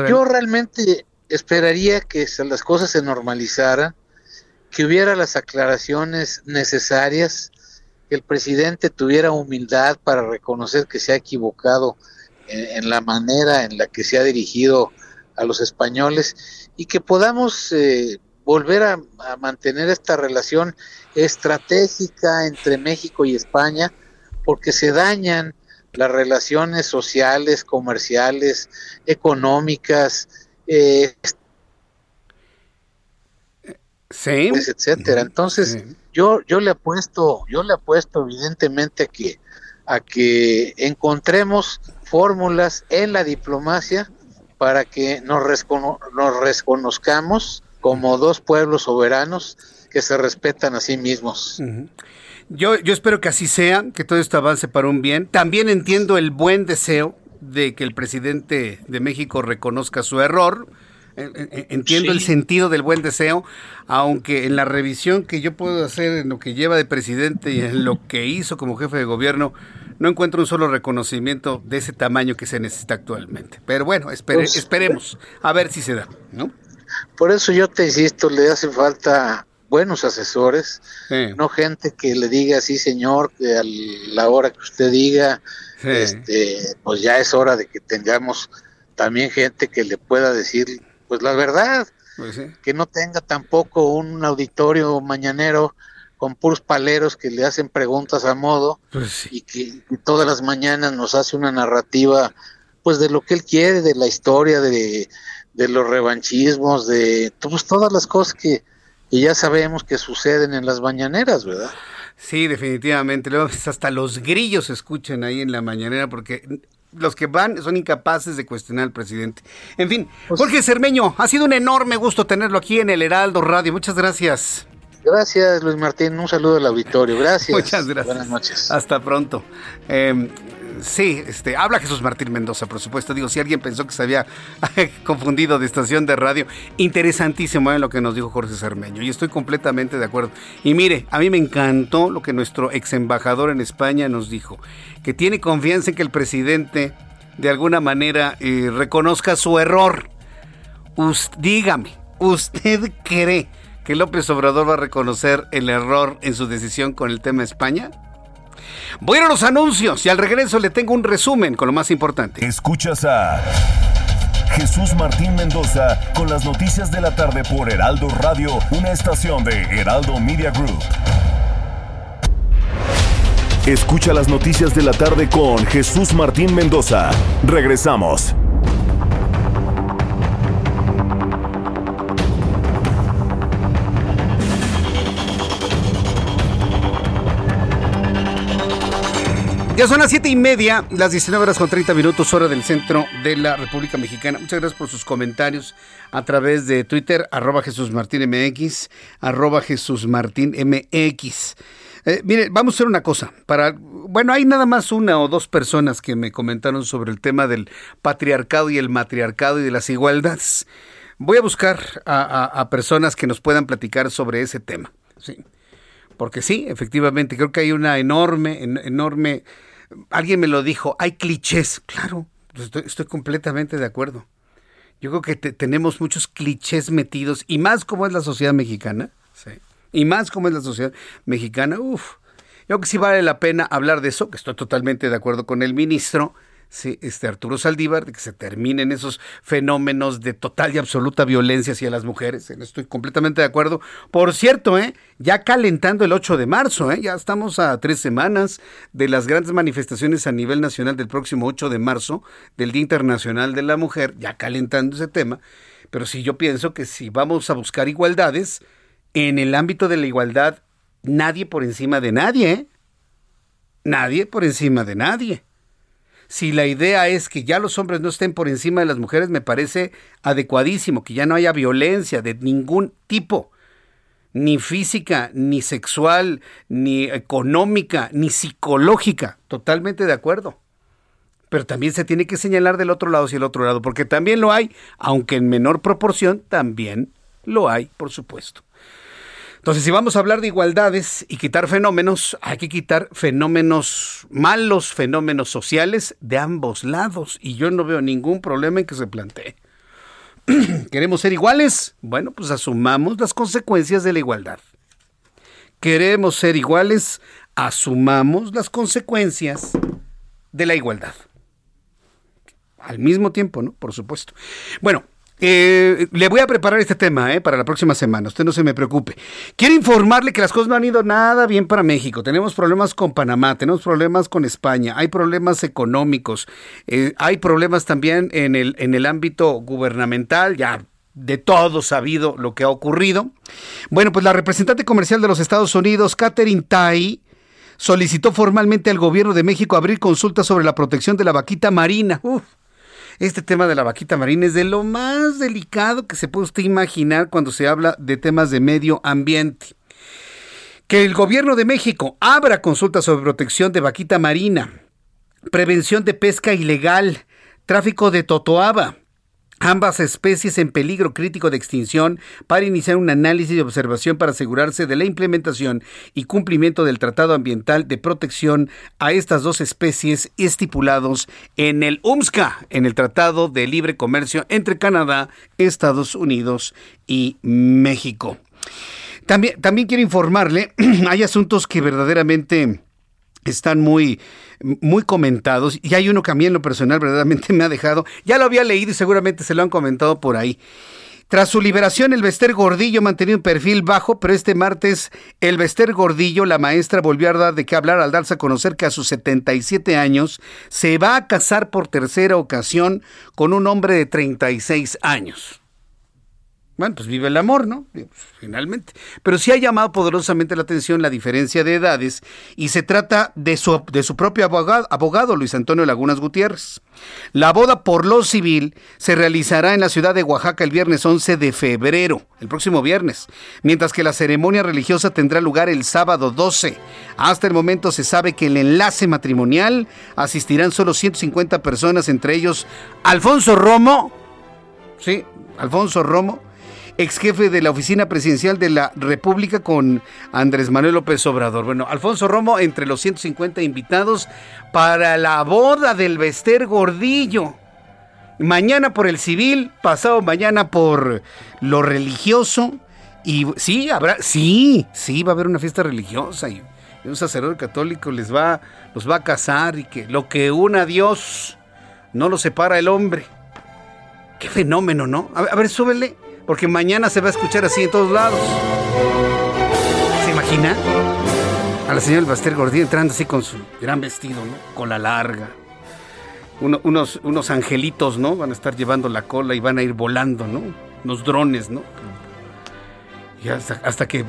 Yo realmente esperaría que las cosas se normalizaran, que hubiera las aclaraciones necesarias, que el presidente tuviera humildad para reconocer que se ha equivocado en, la manera en la que se ha dirigido a los españoles y que podamos eh, volver a, mantener esta relación estratégica entre México y España, porque se dañan las relaciones sociales, comerciales, económicas. Eh, sí. etcétera. Entonces, yo yo le apuesto, yo le apuesto evidentemente a que a que encontremos fórmulas en la diplomacia para que nos, nos reconozcamos como dos pueblos soberanos que se respetan a sí mismos. Yo, yo espero que así sea, que todo esto avance para un bien. También entiendo el buen deseo de que el presidente de México reconozca su error. Entiendo el sentido del buen deseo, aunque en la revisión que yo puedo hacer en lo que lleva de presidente y en lo que hizo como jefe de gobierno, no encuentro un solo reconocimiento de ese tamaño que se necesita actualmente. Pero bueno, pues, esperemos a ver si se da, ¿no? Por eso yo te insisto, le hace falta buenos asesores, no gente que le diga sí señor, que a la hora que usted diga, este, pues ya es hora de que tengamos también gente que le pueda decir pues la verdad, pues que no tenga tampoco un auditorio mañanero con puros paleros que le hacen preguntas a modo pues y que todas las mañanas nos hace una narrativa pues de lo que él quiere, de la historia, de, de los revanchismos, de pues, todas las cosas que, ya sabemos que suceden en las mañaneras, ¿verdad? Sí, definitivamente. Hasta los grillos se escuchan ahí en la mañanera porque los que van son incapaces de cuestionar al presidente. En fin, pues Jorge Cermeño, ha sido un enorme gusto tenerlo aquí en el Heraldo Radio. Muchas gracias. Gracias, Luis Martín. Un saludo al auditorio. Gracias. Muchas gracias. Buenas noches. Hasta pronto. Eh, sí, este, habla Jesús Martín Mendoza, por supuesto. Digo, si alguien pensó que se había confundido de estación de radio, interesantísimo ¿eh? lo que nos dijo Jorge Cermeño. Y estoy completamente de acuerdo. Y mire, a mí me encantó lo que nuestro ex embajador en España nos dijo, que tiene confianza en que el presidente de alguna manera eh, reconozca su error. dígame, ¿usted cree que López Obrador va a reconocer el error en su decisión con el tema España? Voy a ir a los anuncios y al regreso le tengo un resumen con lo más importante. Escuchas a Jesús Martín Mendoza con las noticias de la tarde por Heraldo Radio, una estación de Heraldo Media Group. Escucha las noticias de la tarde con Jesús Martín Mendoza. Regresamos. Ya son las siete y media, las 19 horas con 30 minutos, hora del centro de la República Mexicana. Muchas gracias por sus comentarios a través de Twitter, arroba Jesús Martín MX, arroba Jesús Martín MX. Eh, mire, vamos a hacer una cosa. Para, bueno, hay nada más una o dos personas que me comentaron sobre el tema del patriarcado y el matriarcado y de las igualdades. Voy a buscar a, personas que nos puedan platicar sobre ese tema. Sí. Porque sí, efectivamente, creo que hay una enorme, enorme alguien me lo dijo, hay clichés. Claro, estoy, completamente de acuerdo. Yo creo que tenemos muchos clichés metidos, y más como es la sociedad mexicana, sí. y más como es la sociedad mexicana, uff. Yo creo que sí vale la pena hablar de eso, que estoy totalmente de acuerdo con el ministro, sí, este Arturo Saldívar, de que se terminen esos fenómenos de total y absoluta violencia hacia las mujeres. Estoy completamente de acuerdo. Por cierto, ¿eh? ya calentando el 8 de marzo, ¿eh? ya estamos a tres semanas de las grandes manifestaciones a nivel nacional del próximo 8 de marzo, del Día Internacional de la Mujer, ya calentando ese tema. Pero sí yo pienso que si vamos a buscar igualdades, en el ámbito de la igualdad, nadie por encima de nadie, ¿eh? Nadie por encima de nadie si la idea es que ya los hombres no estén por encima de las mujeres, me parece adecuadísimo, que ya no haya violencia de ningún tipo, ni física, ni sexual, ni económica, ni psicológica. Totalmente de acuerdo. Pero también se tiene que señalar del otro lado y el otro lado, porque también lo hay, aunque en menor proporción, también lo hay, por supuesto. Entonces, si vamos a hablar de igualdades y quitar fenómenos, hay que quitar fenómenos malos, fenómenos sociales de ambos lados. Y yo no veo ningún problema en que se plantee. ¿Queremos ser iguales? Bueno, pues asumamos las consecuencias de la igualdad. ¿Queremos ser iguales? Asumamos las consecuencias de la igualdad. Al mismo tiempo, ¿no? Por supuesto. Bueno, eh, le voy a preparar este tema eh, para la próxima semana, usted no se me preocupe. Quiero informarle que las cosas no han ido nada bien para México. Tenemos problemas con Panamá, tenemos problemas con España, hay problemas económicos, eh, hay problemas también en el, en el ámbito gubernamental, ya de todo sabido lo que ha ocurrido. Bueno, pues la representante comercial de los Estados Unidos, Catherine Tai, solicitó formalmente al gobierno de México abrir consultas sobre la protección de la vaquita marina. Este tema de la vaquita marina es de lo más delicado que se puede usted imaginar cuando se habla de temas de medio ambiente. Que el gobierno de México abra consultas sobre protección de vaquita marina, prevención de pesca ilegal, tráfico de totoaba, ambas especies en peligro crítico de extinción para iniciar un análisis y observación para asegurarse de la implementación y cumplimiento del Tratado Ambiental de Protección a estas dos especies estipulados en el UMSCA, en el Tratado de Libre Comercio entre Canadá, Estados Unidos y México. También, también quiero informarle, hay asuntos que verdaderamente están muy muy comentados y hay uno que a mí en lo personal verdaderamente me ha dejado, ya lo había leído y seguramente se lo han comentado por ahí. Tras su liberación, el Bester Gordillo mantenía un perfil bajo, pero este martes el Bester Gordillo, la maestra, volvió a dar de qué hablar al darse a conocer que a sus 77 años se va a casar por tercera ocasión con un hombre de 36 años. Bueno, pues vive el amor, ¿no? Pues, finalmente. Pero sí ha llamado poderosamente la atención la diferencia de edades y se trata de su, de su propio abogado, abogado, Luis Antonio Lagunas Gutiérrez. La boda por lo civil se realizará en la ciudad de Oaxaca el viernes 11 de febrero, el próximo viernes, mientras que la ceremonia religiosa tendrá lugar el sábado 12. Hasta el momento se sabe que el enlace matrimonial asistirán solo 150 personas, entre ellos Alfonso Romo, sí, Alfonso Romo, ex jefe de la oficina presidencial de la República con Andrés Manuel López Obrador. Bueno, Alfonso Romo entre los 150 invitados para la boda del Bester Gordillo. Mañana por el civil, pasado mañana por lo religioso. Y sí, habrá, sí, sí, va a haber una fiesta religiosa y un sacerdote católico les va, los va a casar y que lo que una Dios no lo separa el hombre. Qué fenómeno, ¿no? A ver, súbele porque mañana se va a escuchar así en todos lados. ¿Se imagina? A la señora Baster Gordillo entrando así con su gran vestido, ¿no? Cola larga. unos, unos angelitos, ¿no? Van a estar llevando la cola y van a ir volando, ¿no? Unos drones, ¿no? Y hasta, que...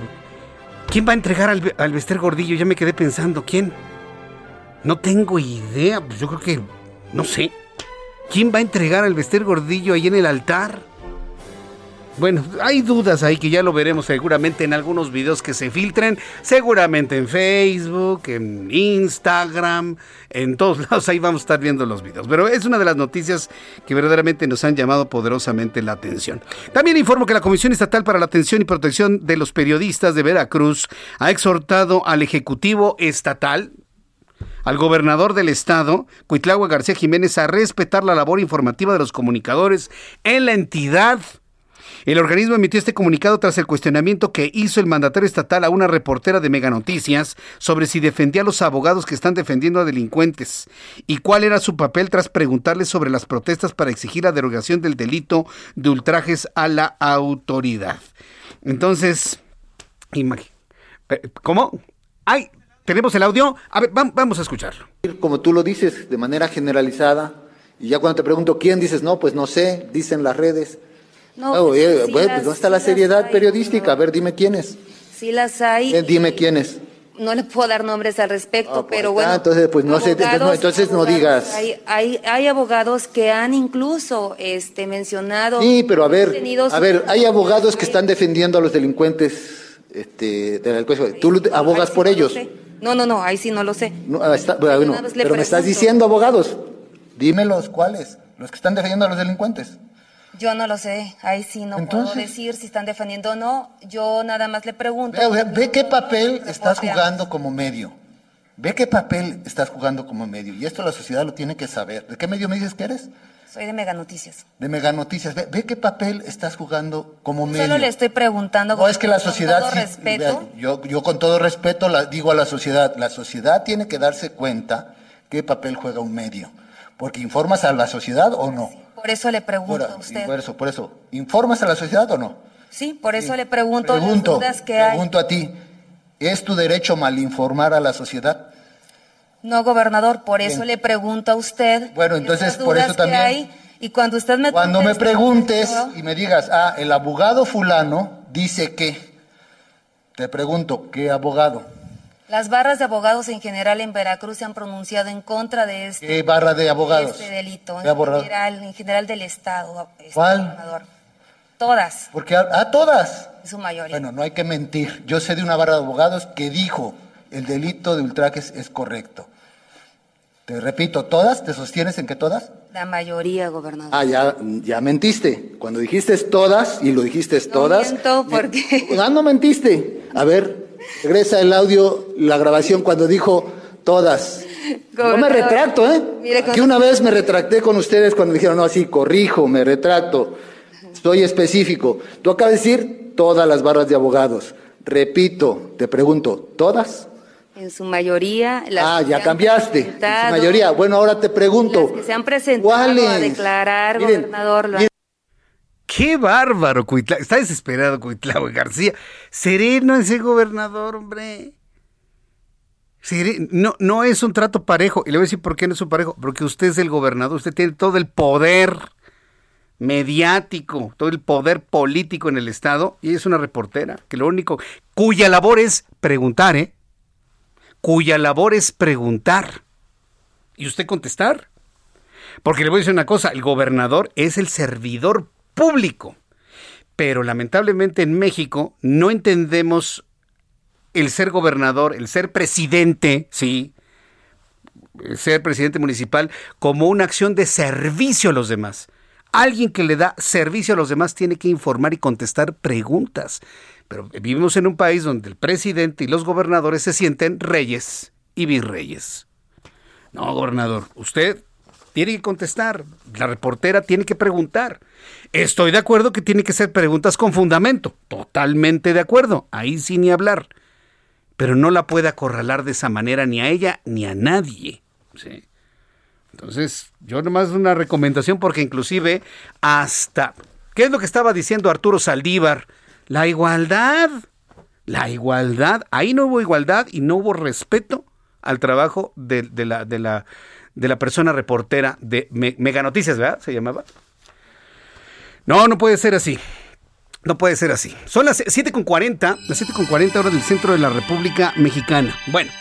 ¿Quién va a entregar al, al Bester Gordillo? Ya me quedé pensando, ¿quién? No tengo idea, pues yo creo que... No sé. ¿Quién va a entregar al Bester Gordillo ahí en el altar? Bueno, hay dudas ahí que ya lo veremos seguramente en algunos videos que se filtren, seguramente en Facebook, en Instagram, en todos lados, ahí vamos a estar viendo los videos. Pero es una de las noticias que verdaderamente nos han llamado poderosamente la atención. También informo que la Comisión Estatal para la Atención y Protección de los Periodistas de Veracruz ha exhortado al Ejecutivo Estatal, al gobernador del estado, Cuitlagua García Jiménez, a respetar la labor informativa de los comunicadores en la entidad el organismo emitió este comunicado tras el cuestionamiento que hizo el mandatario estatal a una reportera de Mega Noticias sobre si defendía a los abogados que están defendiendo a delincuentes y cuál era su papel tras preguntarle sobre las protestas para exigir la derogación del delito de ultrajes a la autoridad. Entonces, eh, ¿cómo? ¡Ay! ¿Tenemos el audio? A ver, vamos a escucharlo. Como tú lo dices, de manera generalizada, y ya cuando te pregunto quién, dices, no, pues no sé, dicen las redes. No, ah, pues, pues ¿dónde está la seriedad periodística? A ver, dime quiénes. Sí las hay. Eh, dime quiénes. No le puedo dar nombres al respecto, ah, pues, pero bueno. Ah, entonces, pues no sé, entonces, no, digas. Hay, hay, hay, abogados que han incluso este, mencionado. Sí, pero a ver, a ver, hay abogados que están defendiendo a los delincuentes este, de la ¿Tú abogas por ellos? No, no, no, ahí sí no lo sé. pero me estás diciendo abogados. Dímelos, ¿cuáles? Los que están defendiendo a los delincuentes. Yo no lo sé, ahí sí no puedo decir si están defendiendo o no. Yo nada más le pregunto. Ve, qué papel estás jugando como medio. Ve qué papel estás jugando como medio. Y esto la sociedad lo tiene que saber. ¿De qué medio me dices que eres? Soy de Mega Noticias. De Mega Noticias. Ve, qué papel estás jugando como medio. Solo le estoy preguntando. No, es que la sociedad. Con todo respeto. yo, yo con todo respeto la, digo a la sociedad. La sociedad tiene que darse cuenta qué papel juega un medio. Porque informas a la sociedad o no. Por eso le pregunto a usted. Por eso, por eso. ¿Informas a la sociedad o no? Sí, por eso le pregunto, pregunto las dudas que pregunto a ti. ¿Es tu derecho malinformar a la sociedad? No, gobernador, por eso le pregunto a usted. Bueno, entonces por eso también. Y cuando usted me Cuando me preguntes y me digas, ah, el abogado fulano dice que, te pregunto, ¿qué abogado? Las barras de abogados en general en Veracruz se han pronunciado en contra de este, ¿Qué barra de abogados? este delito, ¿Qué en abogado? general, en general del Estado. este, ¿Cuál? gobernador. Todas, Porque, ah, todas. en su mayoría. Bueno, no hay que mentir. Yo sé de una barra de abogados que dijo el delito de ultrajes es correcto. Te repito, ¿todas? ¿Te sostienes en que todas? La mayoría, gobernador. Ah, ya, ya mentiste. Cuando dijiste todas y lo dijiste todas. miento porque- Ah, no mentiste. A ver, regresa el audio, la grabación cuando dijo todas. No me Gobernador, retracto, ¿eh? mire, Aquí una vez me retracté con ustedes cuando dijeron, no, así, corrijo, me retracto. Soy específico. Tú acabas de decir todas las barras de abogados. Repito, te pregunto, ¿todas? En su mayoría. Las ah, que ya cambiaste. En su mayoría. Bueno, ahora te pregunto. Que se han presentado a declarar, Miren, gobernador. lo- Qué bárbaro, Cuitlao. Está desesperado Cuitlao García. Sereno ese gobernador, hombre. No, no es un trato parejo. Y le voy a decir por qué no es un parejo. Porque usted es el gobernador. Usted tiene todo el poder mediático, todo el poder político en el Estado. Y es una reportera que lo único, cuya labor es preguntar, ¿eh? Cuya labor es preguntar. ¿Y usted contestar? Porque le voy a decir una cosa, el gobernador es el servidor público. Pero lamentablemente en México no entendemos el ser gobernador, el ser presidente, sí, el ser presidente municipal, como una acción de servicio a los demás. Alguien que le da servicio a los demás tiene que informar y contestar preguntas. Pero vivimos en un país donde el presidente y los gobernadores se sienten reyes y virreyes. No, gobernador, usted tiene que contestar, la reportera tiene que preguntar. Estoy de acuerdo que tiene que ser preguntas con fundamento, totalmente de acuerdo, ahí sí ni hablar. Pero no la puede acorralar de esa manera ni a ella ni a nadie. ¿sí? Entonces, yo nomás una recomendación porque inclusive hasta, ¿qué es lo que estaba diciendo Arturo Saldívar? La igualdad, la igualdad, ahí no hubo igualdad y no hubo respeto al trabajo de, de la, de, la, de la persona reportera de Me- Mega Noticias, ¿verdad? Se llamaba. No, no puede ser así. No puede ser así. Son las 7.40, las 7.40 horas del centro de la República Mexicana. Bueno,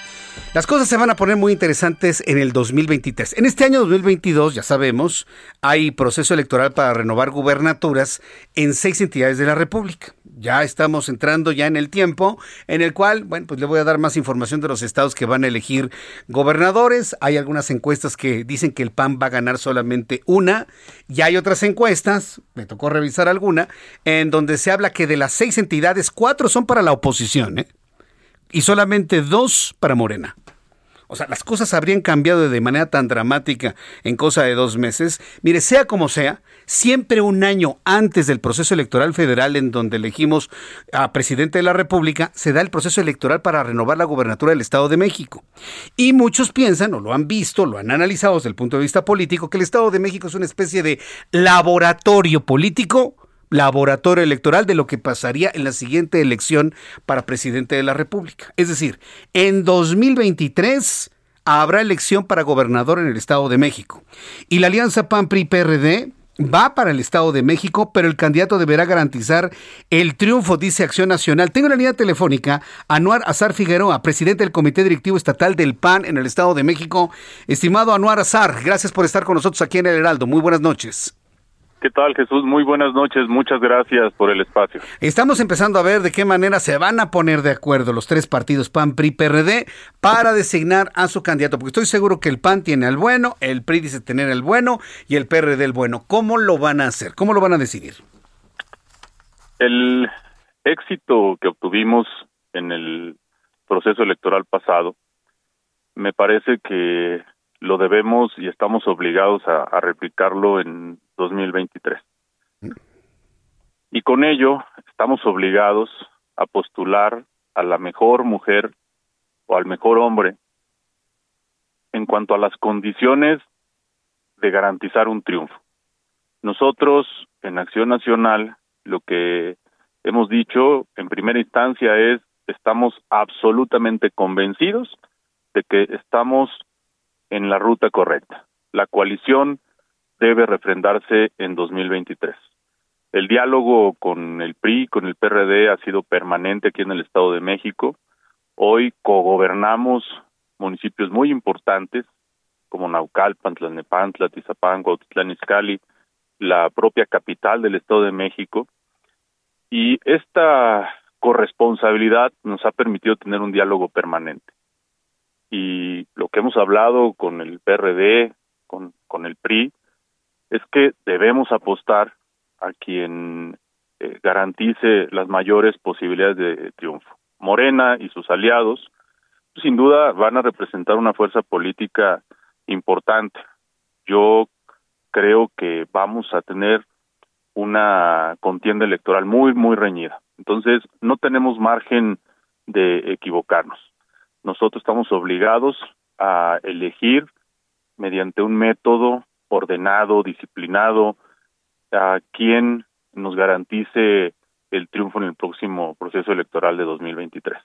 las cosas se van a poner muy interesantes en el 2023. En este año 2022, ya sabemos, hay proceso electoral para renovar gubernaturas en seis entidades de la República. Ya estamos entrando ya en el tiempo en el cual, bueno, pues le voy a dar más información de los estados que van a elegir gobernadores. Hay algunas encuestas que dicen que el PAN va a ganar solamente una y hay otras encuestas, me tocó revisar alguna, en donde se habla que de las seis entidades, cuatro son para la oposición, ¿eh? y solamente dos para Morena. O sea, las cosas habrían cambiado de manera tan dramática en cosa de dos meses. Mire, sea como sea, siempre un año antes del proceso electoral federal en donde elegimos a presidente de la República, se da el proceso electoral para renovar la gubernatura del Estado de México. Y muchos piensan, o lo han visto, lo han analizado desde el punto de vista político, que el Estado de México es una especie de laboratorio político laboratorio electoral de lo que pasaría en la siguiente elección para presidente de la República. Es decir, en 2023 habrá elección para gobernador en el Estado de México. Y la alianza PAN-PRI-PRD va para el Estado de México, pero el candidato deberá garantizar el triunfo, dice Acción Nacional. Tengo la línea telefónica a Anuar Azar Figueroa, presidente del Comité Directivo Estatal del PAN en el Estado de México. Estimado Anuar Azar, gracias por estar con nosotros aquí en El Heraldo. Muy buenas noches. ¿Qué tal, Jesús? Muy buenas noches. Muchas gracias por el espacio. Estamos empezando a ver de qué manera se van a poner de acuerdo los tres partidos PAN, PRI, PRD para designar a su candidato, porque estoy seguro que el PAN tiene al bueno, el PRI dice tener el bueno y el PRD el bueno. ¿Cómo lo van a hacer? ¿Cómo lo van a decidir? El éxito que obtuvimos en el proceso electoral pasado, me parece que lo debemos y estamos obligados a, a replicarlo en 2023. Y con ello estamos obligados a postular a la mejor mujer o al mejor hombre en cuanto a las condiciones de garantizar un triunfo. Nosotros en Acción Nacional lo que hemos dicho en primera instancia es estamos absolutamente convencidos de que estamos en la ruta correcta. La coalición debe refrendarse en 2023. El diálogo con el PRI, con el PRD ha sido permanente aquí en el Estado de México. Hoy cogobernamos municipios muy importantes como Naucalpan, Tlalnepantla, Tizapán, Cuautitlán Izcalli, la propia capital del Estado de México. Y esta corresponsabilidad nos ha permitido tener un diálogo permanente. Y lo que hemos hablado con el PRD, con, con el PRI, es que debemos apostar a quien eh, garantice las mayores posibilidades de triunfo. Morena y sus aliados, sin duda, van a representar una fuerza política importante. Yo creo que vamos a tener una contienda electoral muy, muy reñida. Entonces, no tenemos margen de equivocarnos. Nosotros estamos obligados a elegir mediante un método ordenado, disciplinado, a quien nos garantice el triunfo en el próximo proceso electoral de 2023.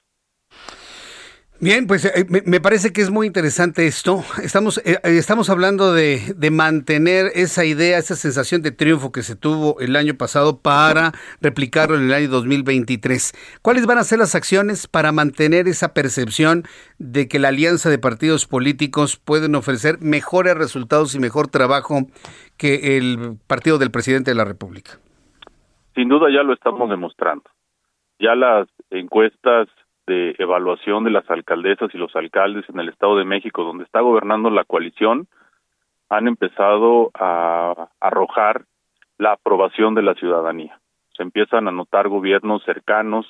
Bien, pues eh, me, parece que es muy interesante esto. Estamos, eh, eh, estamos hablando de, de, mantener esa idea, esa sensación de triunfo que se tuvo el año pasado para replicarlo en el año 2023. ¿Cuáles van a ser las acciones para mantener esa percepción de que la alianza de partidos políticos pueden ofrecer mejores resultados y mejor trabajo que el partido del presidente de la República? Sin duda ya lo estamos demostrando. Ya las encuestas de evaluación de las alcaldesas y los alcaldes en el Estado de México, donde está gobernando la coalición, han empezado a arrojar la aprobación de la ciudadanía. Se empiezan a notar gobiernos cercanos,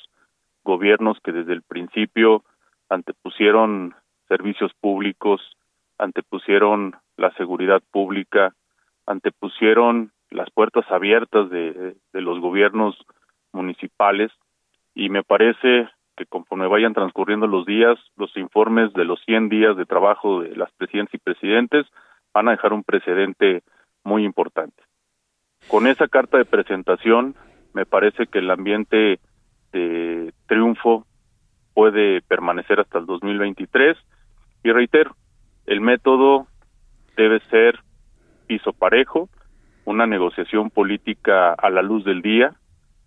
gobiernos que desde el principio antepusieron servicios públicos, antepusieron la seguridad pública, antepusieron las puertas abiertas de, de los gobiernos municipales y me parece que conforme vayan transcurriendo los días, los informes de los 100 días de trabajo de las presidentas y presidentes van a dejar un precedente muy importante. Con esa carta de presentación, me parece que el ambiente de triunfo puede permanecer hasta el 2023 y reitero, el método debe ser piso parejo, una negociación política a la luz del día,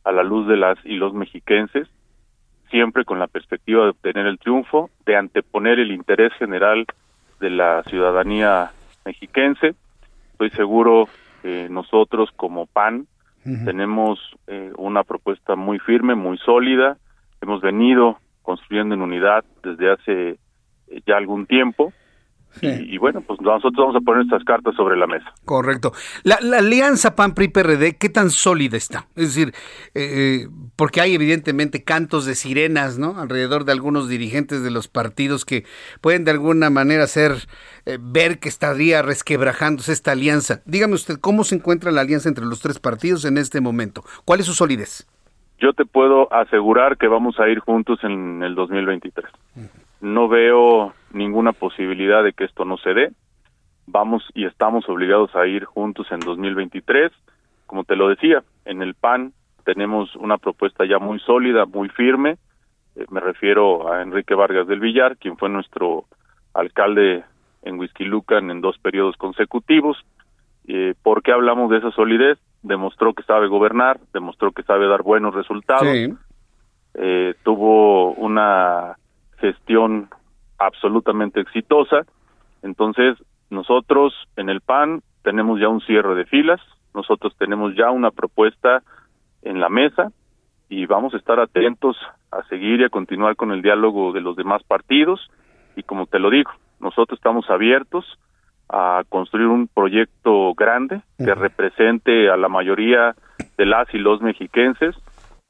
a la luz de las y los mexiquenses, siempre con la perspectiva de obtener el triunfo, de anteponer el interés general de la ciudadanía mexiquense. Estoy seguro que nosotros como PAN tenemos eh, una propuesta muy firme, muy sólida. Hemos venido construyendo en unidad desde hace eh, ya algún tiempo y, bueno, pues nosotros vamos a poner estas cartas sobre la mesa. Correcto. La, alianza PAN-PRI-PRD, ¿qué tan sólida está? Es decir, eh, porque hay evidentemente cantos de sirenas, ¿no? Alrededor de algunos dirigentes de los partidos que pueden de alguna manera hacer eh, ver que estaría resquebrajándose esta alianza. Dígame usted, ¿cómo se encuentra la alianza entre los tres partidos en este momento? ¿Cuál es su solidez? Yo te puedo asegurar que vamos a ir juntos en el 2023. No veo ninguna posibilidad de que esto no se dé. Vamos y estamos obligados a ir juntos en 2023. Como te lo decía, en el PAN tenemos una propuesta ya muy sólida, muy firme. Eh, me refiero a Enrique Vargas del Villar, quien fue nuestro alcalde en Huizquilucan en dos periodos consecutivos. Eh, ¿Por qué hablamos de esa solidez? Demostró que sabe gobernar, demostró que sabe dar buenos resultados. Eh, tuvo una gestión absolutamente exitosa. Entonces, nosotros en el PAN tenemos ya un cierre de filas, nosotros tenemos ya una propuesta en la mesa y vamos a estar atentos a seguir y a continuar con el diálogo de los demás partidos y como te lo digo, nosotros estamos abiertos a construir un proyecto grande que represente a la mayoría de las y los mexiquenses,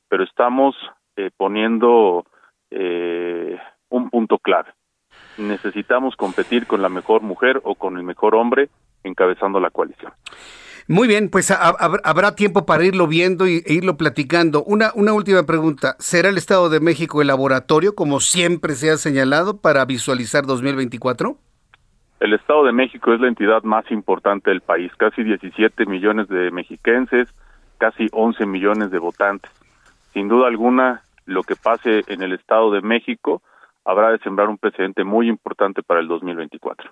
pero estamos eh, poniendo eh, un punto clave. Necesitamos competir con la mejor mujer o con el mejor hombre encabezando la coalición. Muy bien, pues habrá tiempo para irlo viendo e irlo platicando. Una, una última pregunta. ¿Será el Estado de México el laboratorio, como siempre se ha señalado, para visualizar 2024? El Estado de México es la entidad más importante del país. Casi 17 millones de mexiquenses, casi 11 millones de votantes. Sin duda alguna, lo que pase en el Estado de México habrá de sembrar un precedente muy importante para el 2024.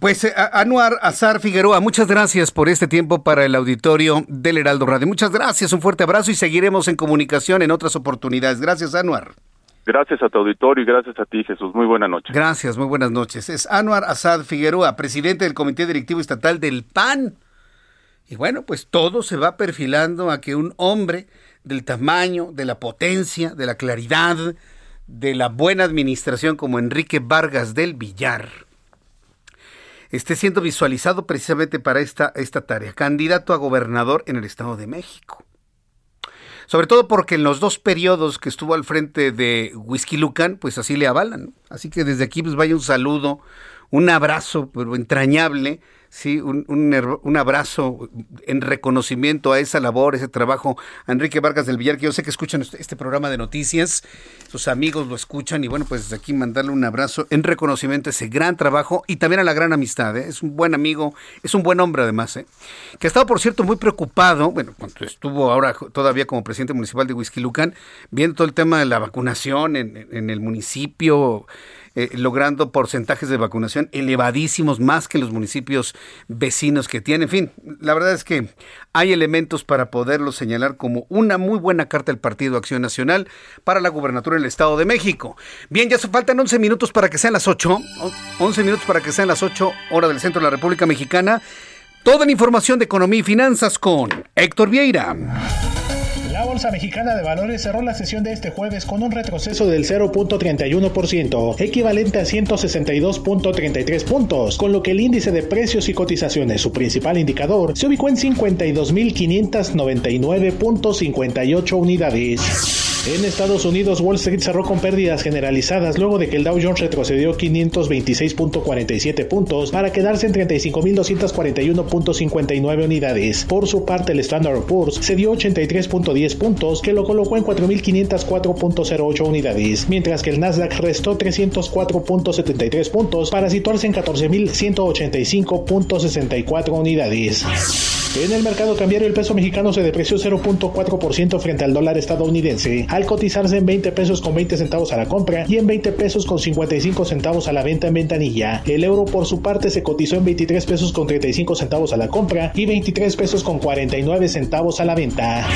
Pues eh, Anuar Azar Figueroa, muchas gracias por este tiempo para el auditorio del Heraldo Radio. Muchas gracias, un fuerte abrazo y seguiremos en comunicación en otras oportunidades. Gracias, Anuar. Gracias a tu auditorio y gracias a ti, Jesús. Muy buena noche. Gracias, muy buenas noches. Es Anuar Azad Figueroa, presidente del Comité Directivo Estatal del PAN. Y bueno, pues todo se va perfilando a que un hombre del tamaño, de la potencia, de la claridad, de la buena administración como Enrique Vargas del Villar esté siendo visualizado precisamente para esta, esta tarea, candidato a gobernador en el Estado de México. Sobre todo porque en los dos periodos que estuvo al frente de Whisky Lucan, pues así le avalan. Así que desde aquí pues vaya un saludo, un abrazo pero entrañable sí, un, un, abrazo en reconocimiento a esa labor, ese trabajo. A Enrique Vargas del Villar, que yo sé que escuchan este, este programa de noticias, sus amigos lo escuchan y bueno, pues desde aquí mandarle un abrazo en reconocimiento a ese gran trabajo y también a la gran amistad. ¿eh? Es un buen amigo, es un buen hombre además, ¿eh? que ha estado, por cierto, muy preocupado, bueno, cuando estuvo ahora todavía como presidente municipal de Lucan, viendo todo el tema de la vacunación en, en el municipio eh, logrando porcentajes de vacunación elevadísimos, más que los municipios vecinos que tienen. En fin, la verdad es que hay elementos para poderlo señalar como una muy buena carta del Partido Acción Nacional para la gubernatura del Estado de México. Bien, ya faltan 11 minutos para que sean las 8. 11 minutos para que sean las 8 hora del centro de la República Mexicana. Toda la información de economía y finanzas con Héctor Vieira. Bolsa Mexicana de Valores cerró la sesión de este jueves con un retroceso del 0.31%, equivalente a 162.33 puntos, con lo que el índice de precios y cotizaciones, su principal indicador, se ubicó en 52.599.58 unidades. En Estados Unidos, Wall Street cerró con pérdidas generalizadas luego de que el Dow Jones retrocedió 526.47 puntos para quedarse en 35.241.59 unidades. Por su parte, el Standard Poor's se dio 83.10 puntos, que lo colocó en 4.504.08 unidades, mientras que el Nasdaq restó 304.73 puntos para situarse en 14.185.64 unidades. En el mercado cambiario, el peso mexicano se depreció 0.4% frente al dólar estadounidense, al cotizarse en 20 pesos con 20 centavos a la compra y en 20 pesos con 55 centavos a la venta en ventanilla. El euro, por su parte, se cotizó en 23 pesos con 35 centavos a la compra y 23 pesos con 49 centavos a la venta.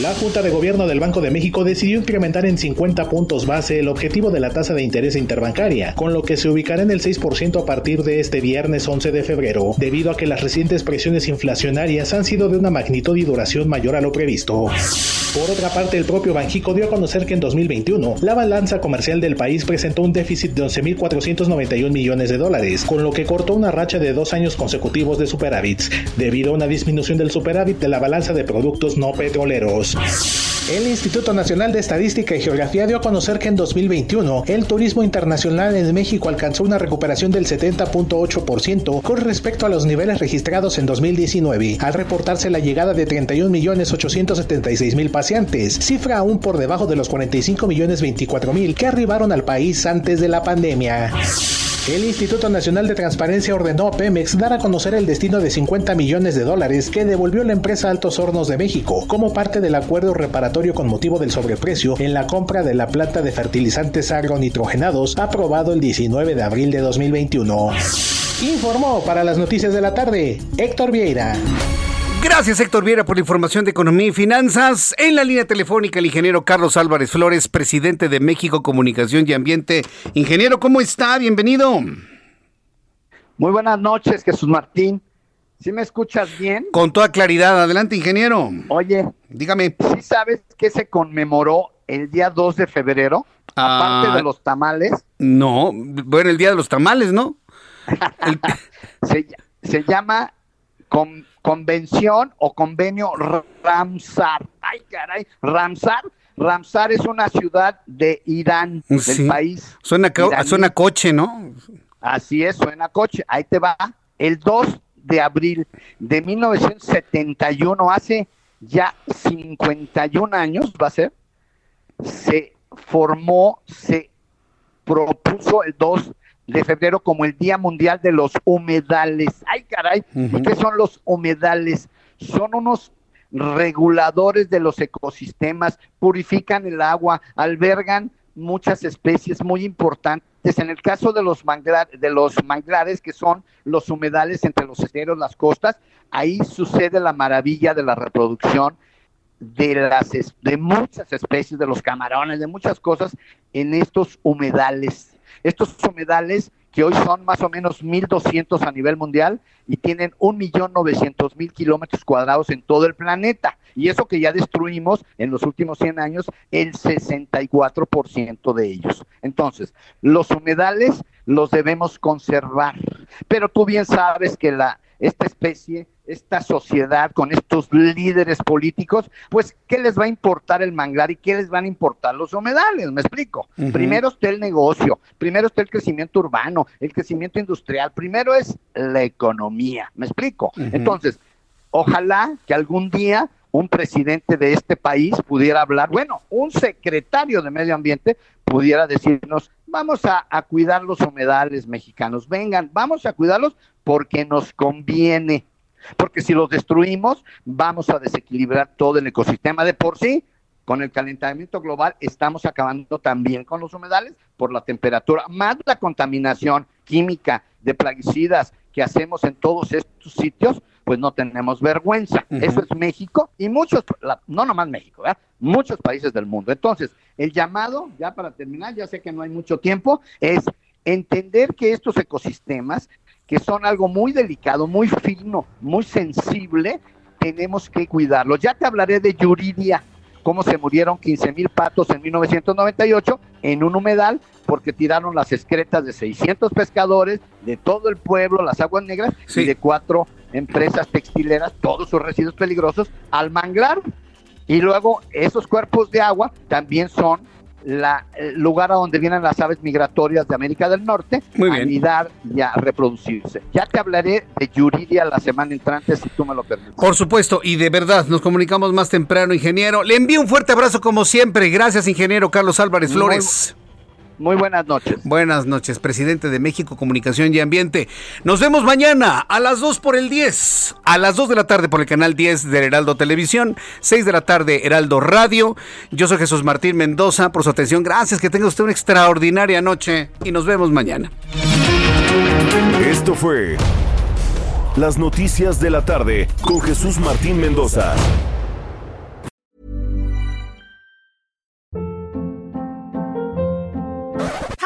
La Junta de Gobierno del Banco de México decidió incrementar en 50 puntos base el objetivo de la tasa de interés interbancaria, con lo que se ubicará en el 6% a partir de este viernes 11 de febrero, debido a que las recientes presiones inflacionarias han sido de una magnitud y duración mayor a lo previsto. Por otra parte, el propio Banjico dio a conocer que en 2021 la balanza comercial del país presentó un déficit de 11.491 millones de dólares, con lo que cortó una racha de dos años consecutivos de superávits, debido a una disminución del superávit de la balanza de productos no petroleros. El Instituto Nacional de Estadística y Geografía dio a conocer que en 2021 el turismo internacional en México alcanzó una recuperación del 70.8% con respecto a los niveles registrados en 2019, al reportarse la llegada de 31.876.000 pacientes, cifra aún por debajo de los 45.024.000 que arribaron al país antes de la pandemia. El Instituto Nacional de Transparencia ordenó a Pemex dar a conocer el destino de 50 millones de dólares que devolvió la empresa Altos Hornos de México como parte del acuerdo reparatorio con motivo del sobreprecio en la compra de la planta de fertilizantes agronitrogenados aprobado el 19 de abril de 2021. Informó para las noticias de la tarde Héctor Vieira. Gracias Héctor Viera por la información de economía y finanzas. En la línea telefónica el ingeniero Carlos Álvarez Flores, presidente de México Comunicación y Ambiente. Ingeniero, ¿cómo está? Bienvenido. Muy buenas noches, Jesús Martín. ¿Sí me escuchas bien? Con toda claridad. Adelante, ingeniero. Oye, dígame. ¿Sí sabes que se conmemoró el día 2 de febrero? aparte de ah, los tamales. No, bueno, el día de los tamales, ¿no? se, se llama con convención o convenio Ramsar. Ay, caray, Ramsar. Ramsar es una ciudad de Irán, del país. Suena, suena coche, ¿no? Así es, suena coche. Ahí te va. El 2 de abril de 1971, hace ya 51 años, va a ser, se formó, se propuso el 2 de febrero como el Día Mundial de los Humedales. Ay, caray, ¿y qué son los humedales? Son unos reguladores de los ecosistemas, purifican el agua, albergan muchas especies muy importantes. En el caso de los, de los manglares, que son los humedales entre los esteros, las costas, ahí sucede la maravilla de la reproducción de, las, de muchas especies, de los camarones, de muchas cosas en estos humedales. Estos humedales que hoy son más o menos 1.200 a nivel mundial y tienen 1.900.000 kilómetros cuadrados en todo el planeta. Y eso que ya destruimos en los últimos 100 años, el 64% de ellos. Entonces, los humedales los debemos conservar. Pero tú bien sabes que la, esta especie esta sociedad, con estos líderes políticos, pues, ¿qué les va a importar el manglar y qué les van a importar los humedales? Me explico. Primero está el negocio, primero está el crecimiento urbano, el crecimiento industrial, primero es la economía, ¿me explico? Entonces, ojalá que algún día un presidente de este país pudiera hablar, bueno, un secretario de medio ambiente pudiera decirnos, vamos a, a cuidar los humedales mexicanos, vengan, vamos a cuidarlos porque nos conviene porque si los destruimos, vamos a desequilibrar todo el ecosistema de por sí. Con el calentamiento global estamos acabando también con los humedales por la temperatura, más la contaminación química de plaguicidas que hacemos en todos estos sitios, pues no tenemos vergüenza. Eso es México y muchos, no nomás México, muchos países del mundo. Entonces, el llamado, ya para terminar, ya sé que no hay mucho tiempo, es entender que estos ecosistemas que son algo muy delicado, muy fino, muy sensible, tenemos que cuidarlos. Ya te hablaré de Yuridia, cómo se murieron 15 mil patos en 1998 en un humedal porque tiraron las excretas de 600 pescadores de todo el pueblo, las aguas negras y de cuatro empresas textileras, todos sus residuos peligrosos al manglar. Y luego esos cuerpos de agua también son la, el lugar a donde vienen las aves migratorias de América del Norte a anidar y a reproducirse. Ya te hablaré de Yuridia la semana entrante, si tú me lo permites. Por supuesto, y de verdad, nos comunicamos más temprano, ingeniero. Le envío un fuerte abrazo como siempre. Gracias, ingeniero Carlos Álvarez Flores. Muy buenas noches. Buenas noches, presidente de México Comunicación y Ambiente. Nos vemos mañana a las 2 por el 10, a las 2 de la tarde por el canal 10 de Heraldo Televisión, 6 de la tarde Heraldo Radio. Yo soy Jesús Martín Mendoza, por su atención. Gracias, que tenga usted una extraordinaria noche y nos vemos mañana. Esto fue Las Noticias de la Tarde con Jesús Martín Mendoza.